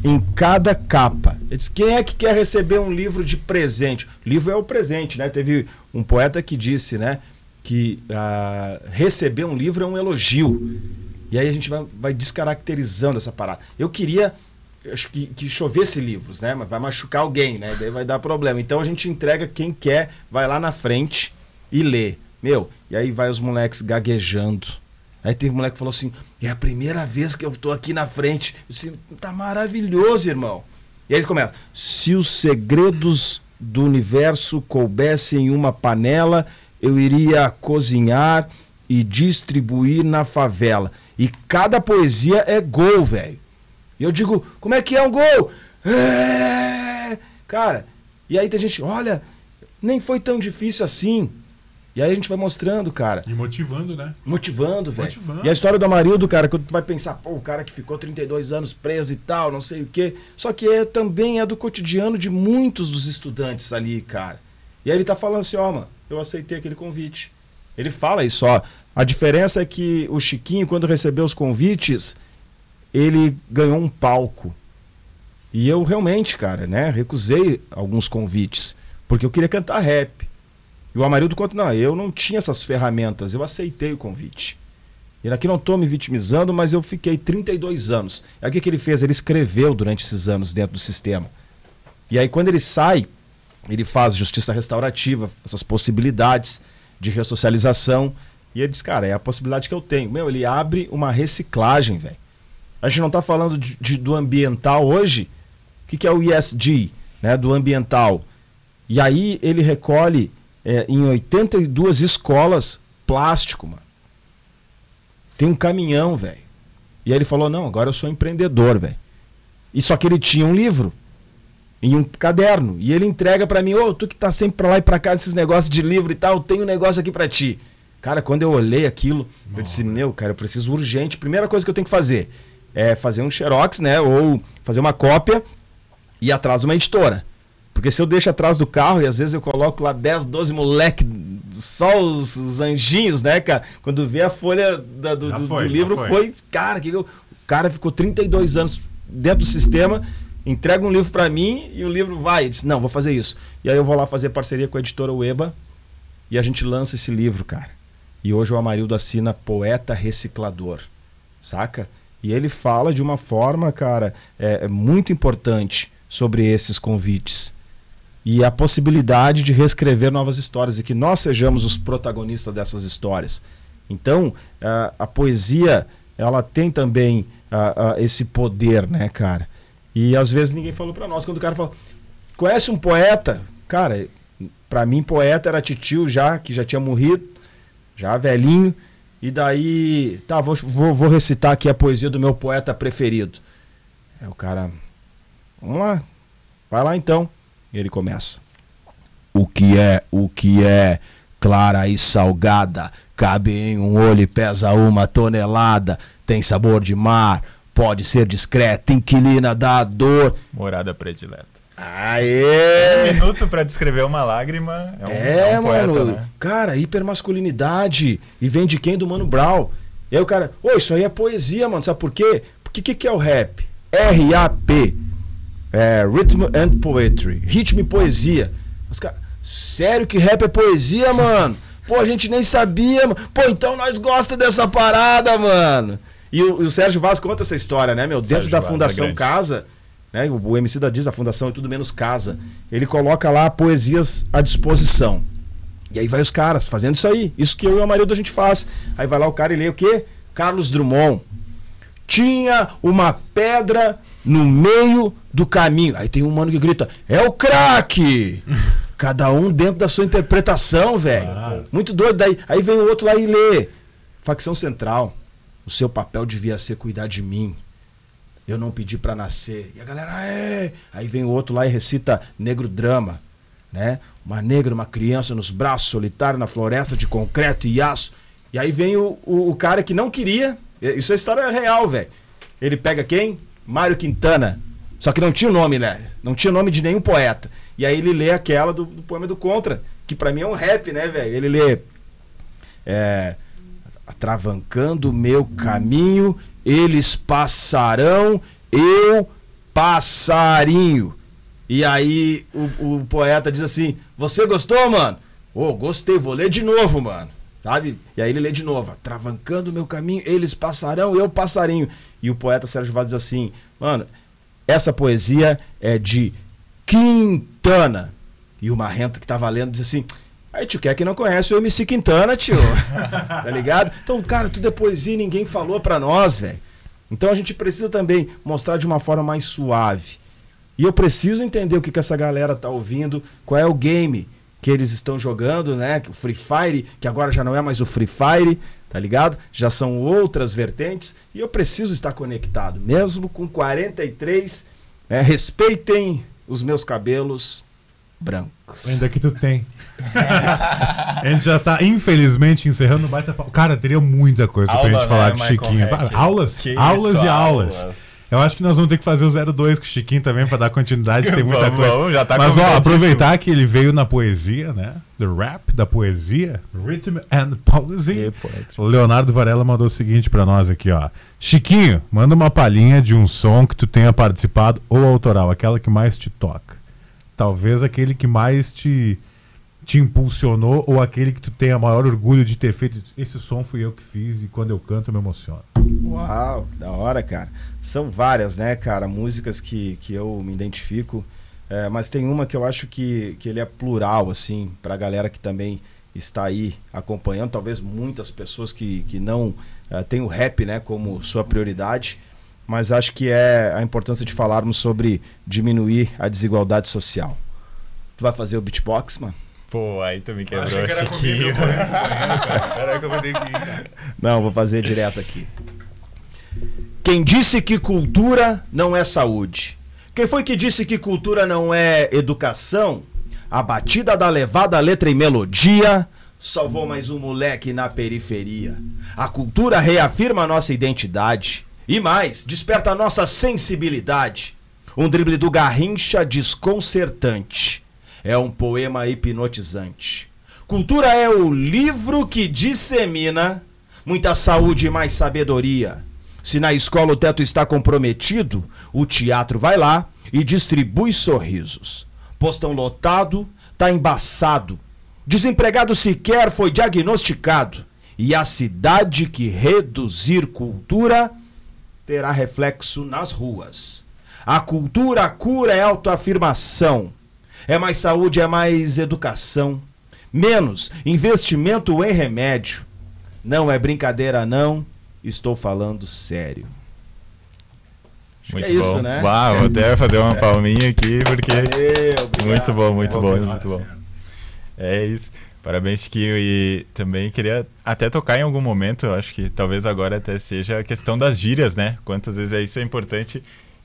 em cada capa. Ele diz, quem é que quer receber um livro de presente? Livro é o presente, né? Teve um poeta que disse, né? Que uh, receber um livro é um elogio. E aí a gente vai, vai descaracterizando essa parada. Eu queria acho que, que chovesse livros, né? Mas vai machucar alguém, né? Daí vai dar problema. Então a gente entrega quem quer, vai lá na frente e lê. Meu, e aí vai os moleques gaguejando. Aí teve um moleque que falou assim: é a primeira vez que eu tô aqui na frente. Eu disse, tá maravilhoso, irmão. E aí eles começam: se os segredos do universo coubessem em uma panela, eu iria cozinhar e distribuir na favela. E cada poesia é gol, velho. E eu digo, como é que é um gol? É... Cara, e aí tem gente, olha, nem foi tão difícil assim. E aí a gente vai mostrando, cara. E motivando, né? Motivando, velho. E a história do Amarildo, cara, que tu vai pensar, pô, o cara que ficou 32 anos preso e tal, não sei o quê. Só que é, também é do cotidiano de muitos dos estudantes ali, cara. E aí ele tá falando assim, ó, oh, mano, eu aceitei aquele convite. Ele fala isso, ó. A diferença é que o Chiquinho, quando recebeu os convites, ele ganhou um palco. E eu realmente, cara, né, recusei alguns convites, porque eu queria cantar rap. E o Amarildo conta, não, eu não tinha essas ferramentas, eu aceitei o convite. E aqui não estou me vitimizando, mas eu fiquei 32 anos. Aí o que, que ele fez? Ele escreveu durante esses anos dentro do sistema. E aí quando ele sai, ele faz justiça restaurativa, essas possibilidades de ressocialização. E ele diz, cara, é a possibilidade que eu tenho. Meu, ele abre uma reciclagem, velho. A gente não está falando de, de, do ambiental hoje. O que, que é o ESG, né, do ambiental? E aí ele recolhe é, em 82 escolas plástico, mano. Tem um caminhão, velho. E aí ele falou: não, agora eu sou empreendedor, velho. E só que ele tinha um livro em um caderno. E ele entrega para mim: ô, oh, tu que tá sempre pra lá e pra cá desses negócios de livro e tal, eu tenho um negócio aqui para ti. Cara, quando eu olhei aquilo, eu disse: meu, cara, eu preciso urgente. Primeira coisa que eu tenho que fazer é fazer um xerox, né? Ou fazer uma cópia e atrás uma editora. Porque se eu deixo atrás do carro e às vezes eu coloco lá 10, 12 moleque, só os, os anjinhos, né, cara? Quando vê a folha da, do, do, foi, do, livro, foi. foi. Cara, que, o cara ficou 32 anos dentro do sistema, entrega um livro para mim e o livro vai. Disse, não, vou fazer isso. E aí eu vou lá fazer parceria com a editora Ueba e a gente lança esse livro, cara. E hoje o Amarildo assina Poeta Reciclador, saca? E ele fala de uma forma, cara, é, é muito importante sobre esses convites. E a possibilidade de reescrever novas histórias e que nós sejamos os protagonistas dessas histórias. Então, a, a poesia, ela tem também a, a, esse poder, né, cara? E às vezes ninguém falou para nós. Quando o cara fala, conhece um poeta? Cara, para mim, poeta era titio já, que já tinha morrido, já velhinho. E daí, tá, vou, vou, vou recitar aqui a poesia do meu poeta preferido. É o cara, vamos lá, vai lá então. E ele começa. O que é, o que é, clara e salgada, cabe em um olho e pesa uma tonelada, tem sabor de mar, pode ser discreta, inquilina da dor. Morada predileta. Aê! Um minuto para descrever uma lágrima é um, é, é um poeta, mano. Né? Cara, hipermasculinidade. E vem de quem? Do Mano Brown. E aí o cara, ô, isso aí é poesia, mano. Sabe por quê? Porque o que, que é o rap? R-A-P. É, Rhythm and Poetry. Ritmo e poesia. Os cara, sério que rap é poesia, mano? Pô, a gente nem sabia, mano. Pô, então nós gosta dessa parada, mano. E o, o Sérgio Vaz conta essa história, né, meu? Dentro Sérgio da Vaz é Fundação é Casa né? O, MC da diz, a fundação é tudo menos casa. Ele coloca lá poesias à disposição. E aí vai os caras fazendo isso aí. Isso que eu e o marido a gente faz. Aí vai lá o cara e lê o quê? Carlos Drummond. Tinha uma pedra no meio do caminho. Aí tem um mano que grita: É o craque! Cada um dentro da sua interpretação, velho. Ah. Muito doido. Daí, aí vem o outro lá e lê. Facção Central. O seu papel devia ser cuidar de mim eu não pedi para nascer. E a galera, é. Aí vem o outro lá e recita Negro Drama, né? Uma negra, uma criança nos braços, solitária na floresta de concreto e aço. E aí vem o, o, o cara que não queria. Isso é história real, velho. Ele pega quem? Mário Quintana. Só que não tinha o nome, né? Não tinha nome de nenhum poeta. E aí ele lê aquela do, do poema do Contra, que para mim é um rap, né, velho? Ele lê. É. Atravancando meu caminho, eles passarão, eu passarinho. E aí o, o poeta diz assim: Você gostou, mano? Ô, oh, gostei, vou ler de novo, mano. Sabe? E aí ele lê de novo: Travancando meu caminho, eles passarão, eu passarinho. E o poeta Sérgio Vaz diz assim: Mano, essa poesia é de Quintana. E o Marrento que tava lendo diz assim: Aí tu quer que não conhece o MC Quintana, tio. tá ligado? Então, cara, tudo é poesia e ninguém falou pra nós, velho. Então a gente precisa também mostrar de uma forma mais suave. E eu preciso entender o que, que essa galera tá ouvindo, qual é o game que eles estão jogando, né? O Free Fire, que agora já não é mais o Free Fire, tá ligado? Já são outras vertentes e eu preciso estar conectado, mesmo com 43. Né? Respeitem os meus cabelos brancos. Ainda que tu tem. a gente já tá, infelizmente, encerrando o baita. Cara, teria muita coisa Aula, pra gente falar né, com o Chiquinho. Aulas, aulas e aulas. aulas. Eu acho que nós vamos ter que fazer o 02 com o Chiquinho também para dar continuidade, tem muita vamos, coisa. Vamos, já tá Mas ó, aproveitar que ele veio na poesia, né? The rap da poesia, Rhythm and Poesy. O Leonardo Varela mandou o seguinte para nós aqui, ó. Chiquinho, manda uma palhinha de um som que tu tenha participado ou autoral, aquela que mais te toca. Talvez aquele que mais te te impulsionou ou aquele que tu tenha maior orgulho de ter feito? Esse som fui eu que fiz e quando eu canto eu me emociono. Uau, da hora, cara. São várias, né, cara, músicas que, que eu me identifico. É, mas tem uma que eu acho que, que ele é plural, assim, pra galera que também está aí acompanhando. Talvez muitas pessoas que, que não uh, têm o rap, né, como sua prioridade. Mas acho que é a importância de falarmos sobre diminuir a desigualdade social. Tu vai fazer o beatbox, mano? Pô, aí tu me quebrou, Achei que era Chiquinho. Comigo, Não, vou fazer direto aqui. Quem disse que cultura não é saúde? Quem foi que disse que cultura não é educação? A batida da levada, letra e melodia salvou mais um moleque na periferia. A cultura reafirma a nossa identidade. E mais, desperta a nossa sensibilidade. Um drible do Garrincha desconcertante é um poema hipnotizante. Cultura é o livro que dissemina muita saúde e mais sabedoria. Se na escola o teto está comprometido, o teatro vai lá e distribui sorrisos. Postão lotado, tá embaçado. Desempregado sequer foi diagnosticado. E a cidade que reduzir cultura terá reflexo nas ruas. A cultura, cura é autoafirmação. É mais saúde, é mais educação. Menos investimento em remédio. Não é brincadeira, não. Estou falando sério. Muito é bom. isso, né? Uau, vou até fazer uma palminha aqui, porque. Valeu, muito bom, muito bom, muito bom. É isso. Parabéns, Chiquinho. E também queria até tocar em algum momento, acho que talvez agora até seja a questão das gírias, né? Quantas vezes é isso é importante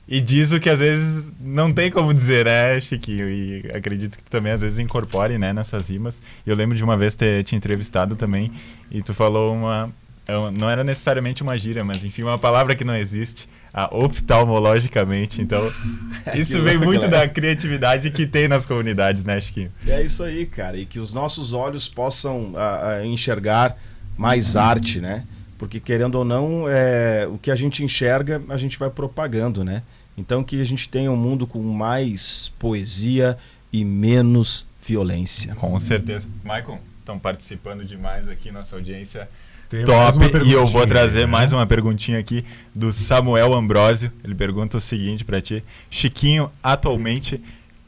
e diz o que às vezes não tem como dizer, né, Chiquinho? E acredito que tu também às vezes incorpore, né, nessas rimas. Eu lembro de uma vez ter te entrevistado também e tu falou uma. É não era necessariamente uma gíria, mas enfim, uma palavra que não existe, a oftalmologicamente. Então, isso vem muito da criatividade que tem nas comunidades, né, Chiquinho? É isso aí, cara. E que os nossos olhos possam uh, enxergar mais arte, né? Porque, querendo ou não, é, o que a gente enxerga, a gente vai propagando, né? Então, que a gente tenha um mundo com mais poesia e menos violência. Com certeza. Michael, estão participando demais aqui, nossa audiência Tem top. E eu vou trazer né? mais uma perguntinha aqui do Samuel Ambrosio. Ele pergunta o seguinte para ti: Chiquinho, atualmente,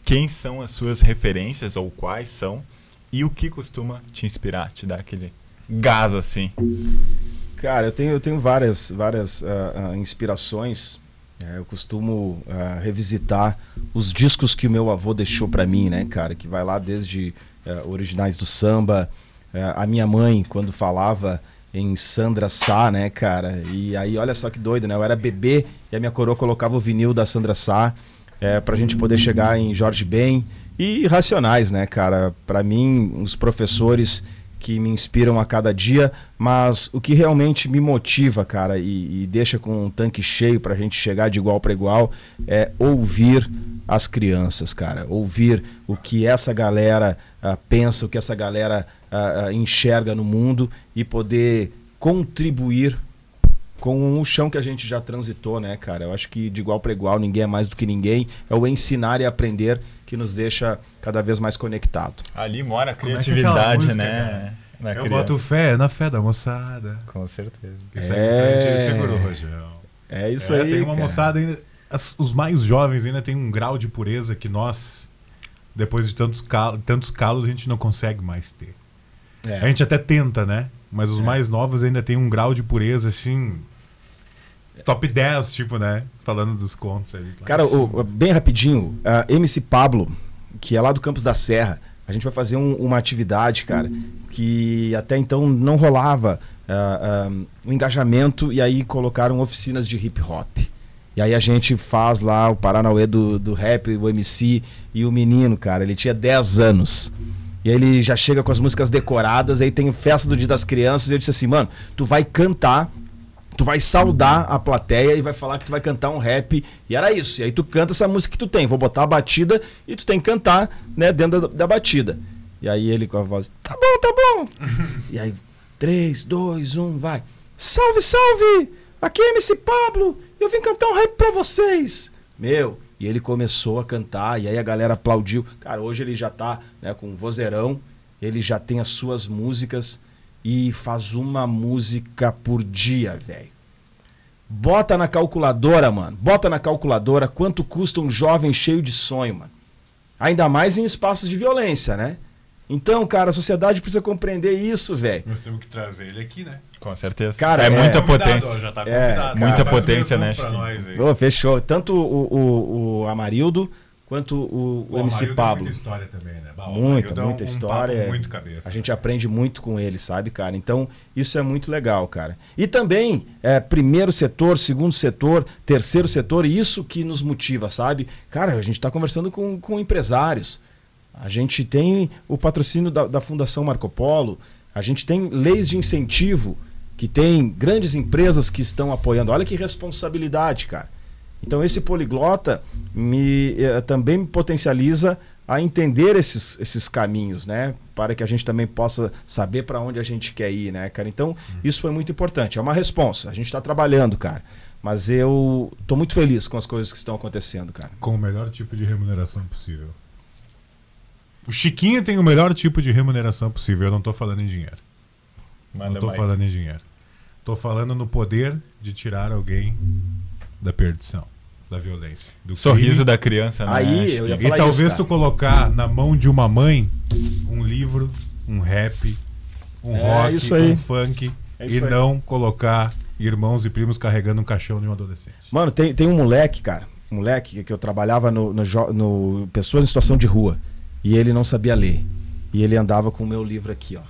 quem são as suas referências ou quais são? E o que costuma te inspirar, te dar aquele gás assim? Cara, eu tenho, eu tenho várias, várias uh, uh, inspirações. É, eu costumo uh, revisitar os discos que o meu avô deixou para mim, né, cara? Que vai lá desde originais do samba. a minha mãe, quando falava em Sandra Sá, né, cara? E aí, olha só que doido, né? Eu era bebê e a minha coroa colocava o vinil da Sandra Sá é, pra gente poder chegar em Jorge Ben e Racionais, né, cara? Para mim, os professores que me inspiram a cada dia, mas o que realmente me motiva, cara, e, e deixa com um tanque cheio para a gente chegar de igual para igual, é ouvir as crianças, cara. Ouvir o que essa galera uh, pensa, o que essa galera uh, enxerga no mundo e poder contribuir com o chão que a gente já transitou, né, cara? Eu acho que de igual para igual, ninguém é mais do que ninguém. É o ensinar e aprender que nos deixa cada vez mais conectado. Ali mora a criatividade, é música, né? Na Eu criança. boto fé na fé da moçada. Com certeza. Isso é... aí segurou, Rogério. É isso é, aí. Tem uma cara. moçada ainda. As, os mais jovens ainda têm um grau de pureza que nós, depois de tantos, cal, tantos calos, a gente não consegue mais ter. É. A gente até tenta, né? Mas os é. mais novos ainda têm um grau de pureza assim. Top 10, tipo, né? Falando dos contos aí. Cara, o, bem rapidinho, a MC Pablo, que é lá do Campos da Serra, a gente vai fazer um, uma atividade, cara, que até então não rolava uh, uh, um engajamento e aí colocaram oficinas de hip hop. E aí a gente faz lá o Paranauê do, do rap, o MC e o menino, cara, ele tinha 10 anos. E aí ele já chega com as músicas decoradas, aí tem festa do Dia das Crianças, e eu disse assim, mano, tu vai cantar, tu vai saudar a plateia e vai falar que tu vai cantar um rap. E era isso. E aí tu canta essa música que tu tem, vou botar a batida e tu tem que cantar, né, dentro da, da batida. E aí ele com a voz, tá bom, tá bom. e aí, 3, 2, 1, vai. Salve, salve! Aqui é MC Pablo, eu vim cantar um rap pra vocês. Meu, e ele começou a cantar, e aí a galera aplaudiu. Cara, hoje ele já tá né, com um vozeirão, ele já tem as suas músicas e faz uma música por dia, velho. Bota na calculadora, mano. Bota na calculadora quanto custa um jovem cheio de sonho, mano. Ainda mais em espaços de violência, né? Então, cara, a sociedade precisa compreender isso, velho. Nós temos que trazer ele aqui, né? Com certeza. Cara, é, é muita potência. Ó, já tá é, cara, muita potência, né? Oh, fechou. Tanto o, o, o Amarildo quanto o, o, o MC Pablo. Muita história também, né? Bah, muita, muita um, história. Um muito cabeça, a gente aprende muito com ele, sabe, cara? Então, isso é muito legal, cara. E também, é, primeiro setor, segundo setor, terceiro setor, isso que nos motiva, sabe? Cara, a gente está conversando com, com empresários. A gente tem o patrocínio da, da Fundação Marco Polo, a gente tem leis de incentivo que tem grandes empresas que estão apoiando. Olha que responsabilidade, cara. Então esse poliglota me eh, também me potencializa a entender esses, esses caminhos, né? Para que a gente também possa saber para onde a gente quer ir, né, cara? Então, isso foi muito importante. É uma responsa. A gente está trabalhando, cara. Mas eu estou muito feliz com as coisas que estão acontecendo, cara. Com o melhor tipo de remuneração possível. O Chiquinho tem o melhor tipo de remuneração possível. Eu não estou falando em dinheiro. Manda não estou falando em dinheiro. Estou falando no poder de tirar alguém da perdição, da violência. Do Sorriso crime. da criança, né? Aí, eu ia e talvez isso, tu colocar na mão de uma mãe um livro, um rap, um é, rock, um funk é e aí. não colocar irmãos e primos carregando um caixão de um adolescente. Mano, tem, tem um moleque, cara, um moleque que eu trabalhava no, no, no Pessoas em Situação de Rua. E ele não sabia ler. E ele andava com o meu livro aqui, ó.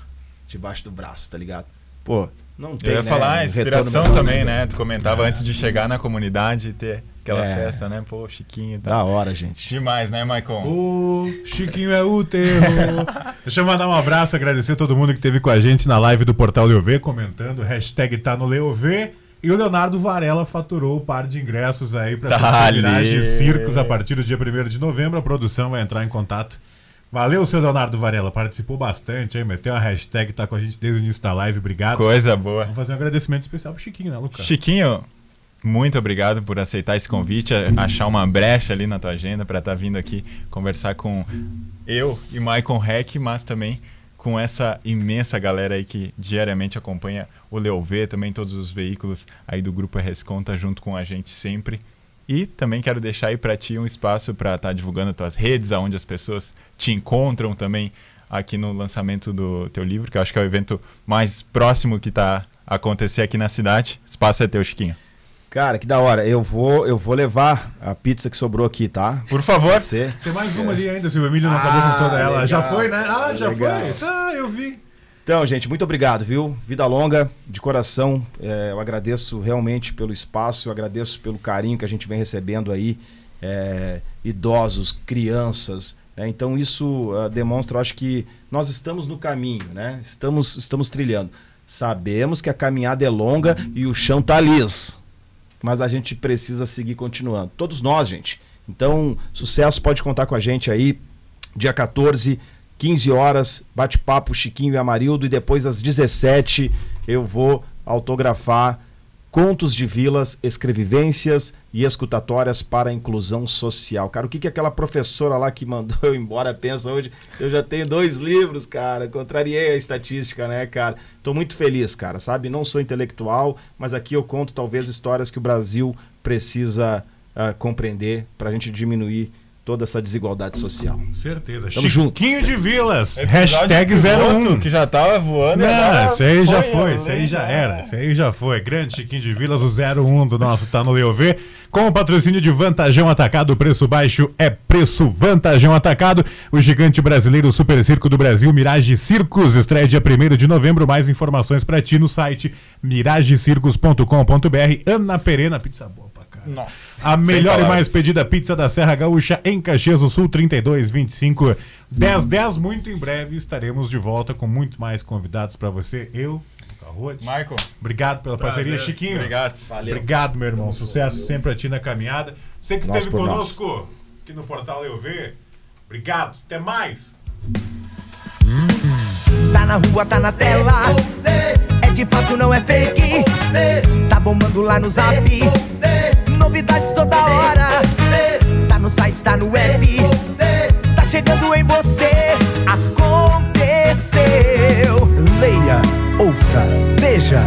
Debaixo do braço, tá ligado? Pô, não tem. Eu ia né, falar, inspiração também, né? Tu comentava é. antes de chegar na comunidade e ter aquela é. festa, né? Pô, Chiquinho. Tá. Da hora, gente. Demais, né, Maicon? O Chiquinho é o terror. Deixa eu mandar um abraço, agradecer a todo mundo que esteve com a gente na live do Portal Leovê, comentando. Hashtag tá no Leovê. E o Leonardo Varela faturou o par de ingressos aí para tá de circos a partir do dia 1 de novembro. A produção vai entrar em contato Valeu, seu Leonardo Varela. Participou bastante, hein? Meteu uma hashtag, tá com a gente desde o início da live. Obrigado. Coisa boa. Vamos fazer um agradecimento especial pro Chiquinho, né, Lucas? Chiquinho, muito obrigado por aceitar esse convite, achar uma brecha ali na tua agenda para estar tá vindo aqui conversar com eu e Maicon Heck, mas também com essa imensa galera aí que diariamente acompanha o Leovê, também todos os veículos aí do Grupo RS Conta junto com a gente sempre. E também quero deixar aí para ti um espaço para estar tá divulgando tuas redes, aonde as pessoas te encontram também aqui no lançamento do teu livro, que eu acho que é o evento mais próximo que está a acontecer aqui na cidade. Espaço é teu, Chiquinho. Cara, que da hora. Eu vou, eu vou levar a pizza que sobrou aqui, tá? Por favor. Tem mais uma ali ainda, se o Emílio não ah, acabou com toda ela. Legal. Já foi, né? Ah, já legal. foi. Tá, eu vi. Então, gente, muito obrigado, viu? Vida longa, de coração. É, eu agradeço realmente pelo espaço, eu agradeço pelo carinho que a gente vem recebendo aí. É, idosos, crianças. Né? Então, isso uh, demonstra, acho que nós estamos no caminho, né? Estamos, estamos trilhando. Sabemos que a caminhada é longa e o chão tá liso. mas a gente precisa seguir continuando. Todos nós, gente. Então, sucesso, pode contar com a gente aí. Dia 14, 15 horas, bate-papo Chiquinho e Amarildo. E depois, às 17, eu vou autografar Contos de Vilas, Escrevivências e Escutatórias para a Inclusão Social. Cara, o que, que aquela professora lá que mandou eu embora pensa hoje? Eu já tenho dois livros, cara. Contrariei a estatística, né, cara? Tô muito feliz, cara, sabe? Não sou intelectual, mas aqui eu conto talvez histórias que o Brasil precisa uh, compreender para a gente diminuir toda essa desigualdade social. Certeza. Tamo Chiquinho de Vilas. Hashtag piloto, 01. Que já tava voando. Não, agora esse aí já foi, foi, eu esse aí já era, esse aí já foi. Grande Chiquinho de Vilas, o 01 do nosso Tá no Leovê. Com o patrocínio de Vantajão Atacado, preço baixo é preço Vantajão Atacado. O gigante brasileiro Super Circo do Brasil, Mirage Circos, estreia dia 1 de novembro. Mais informações pra ti no site miragecircos.com.br. Ana Perena, pizza boa. Nossa. A melhor e mais pedida pizza da Serra Gaúcha em Caxias do Sul, 32 25 10 10. Muito em breve estaremos de volta com muito mais convidados pra você. Eu, Luca Roth. Michael. Obrigado pela parceria, prazer. Chiquinho. Obrigado. Valeu. Obrigado, meu irmão. Sucesso sempre a ti na caminhada. Você que Nós esteve por nós. conosco aqui no Portal Eu Ver. Obrigado. Até mais. Tá na rua, tá na tela. É de fato, não é fake. Tá bombando lá no zap. Novidades toda hora. Tá no site, tá no web. Tá chegando em você. Aconteceu. Leia, ouça, veja.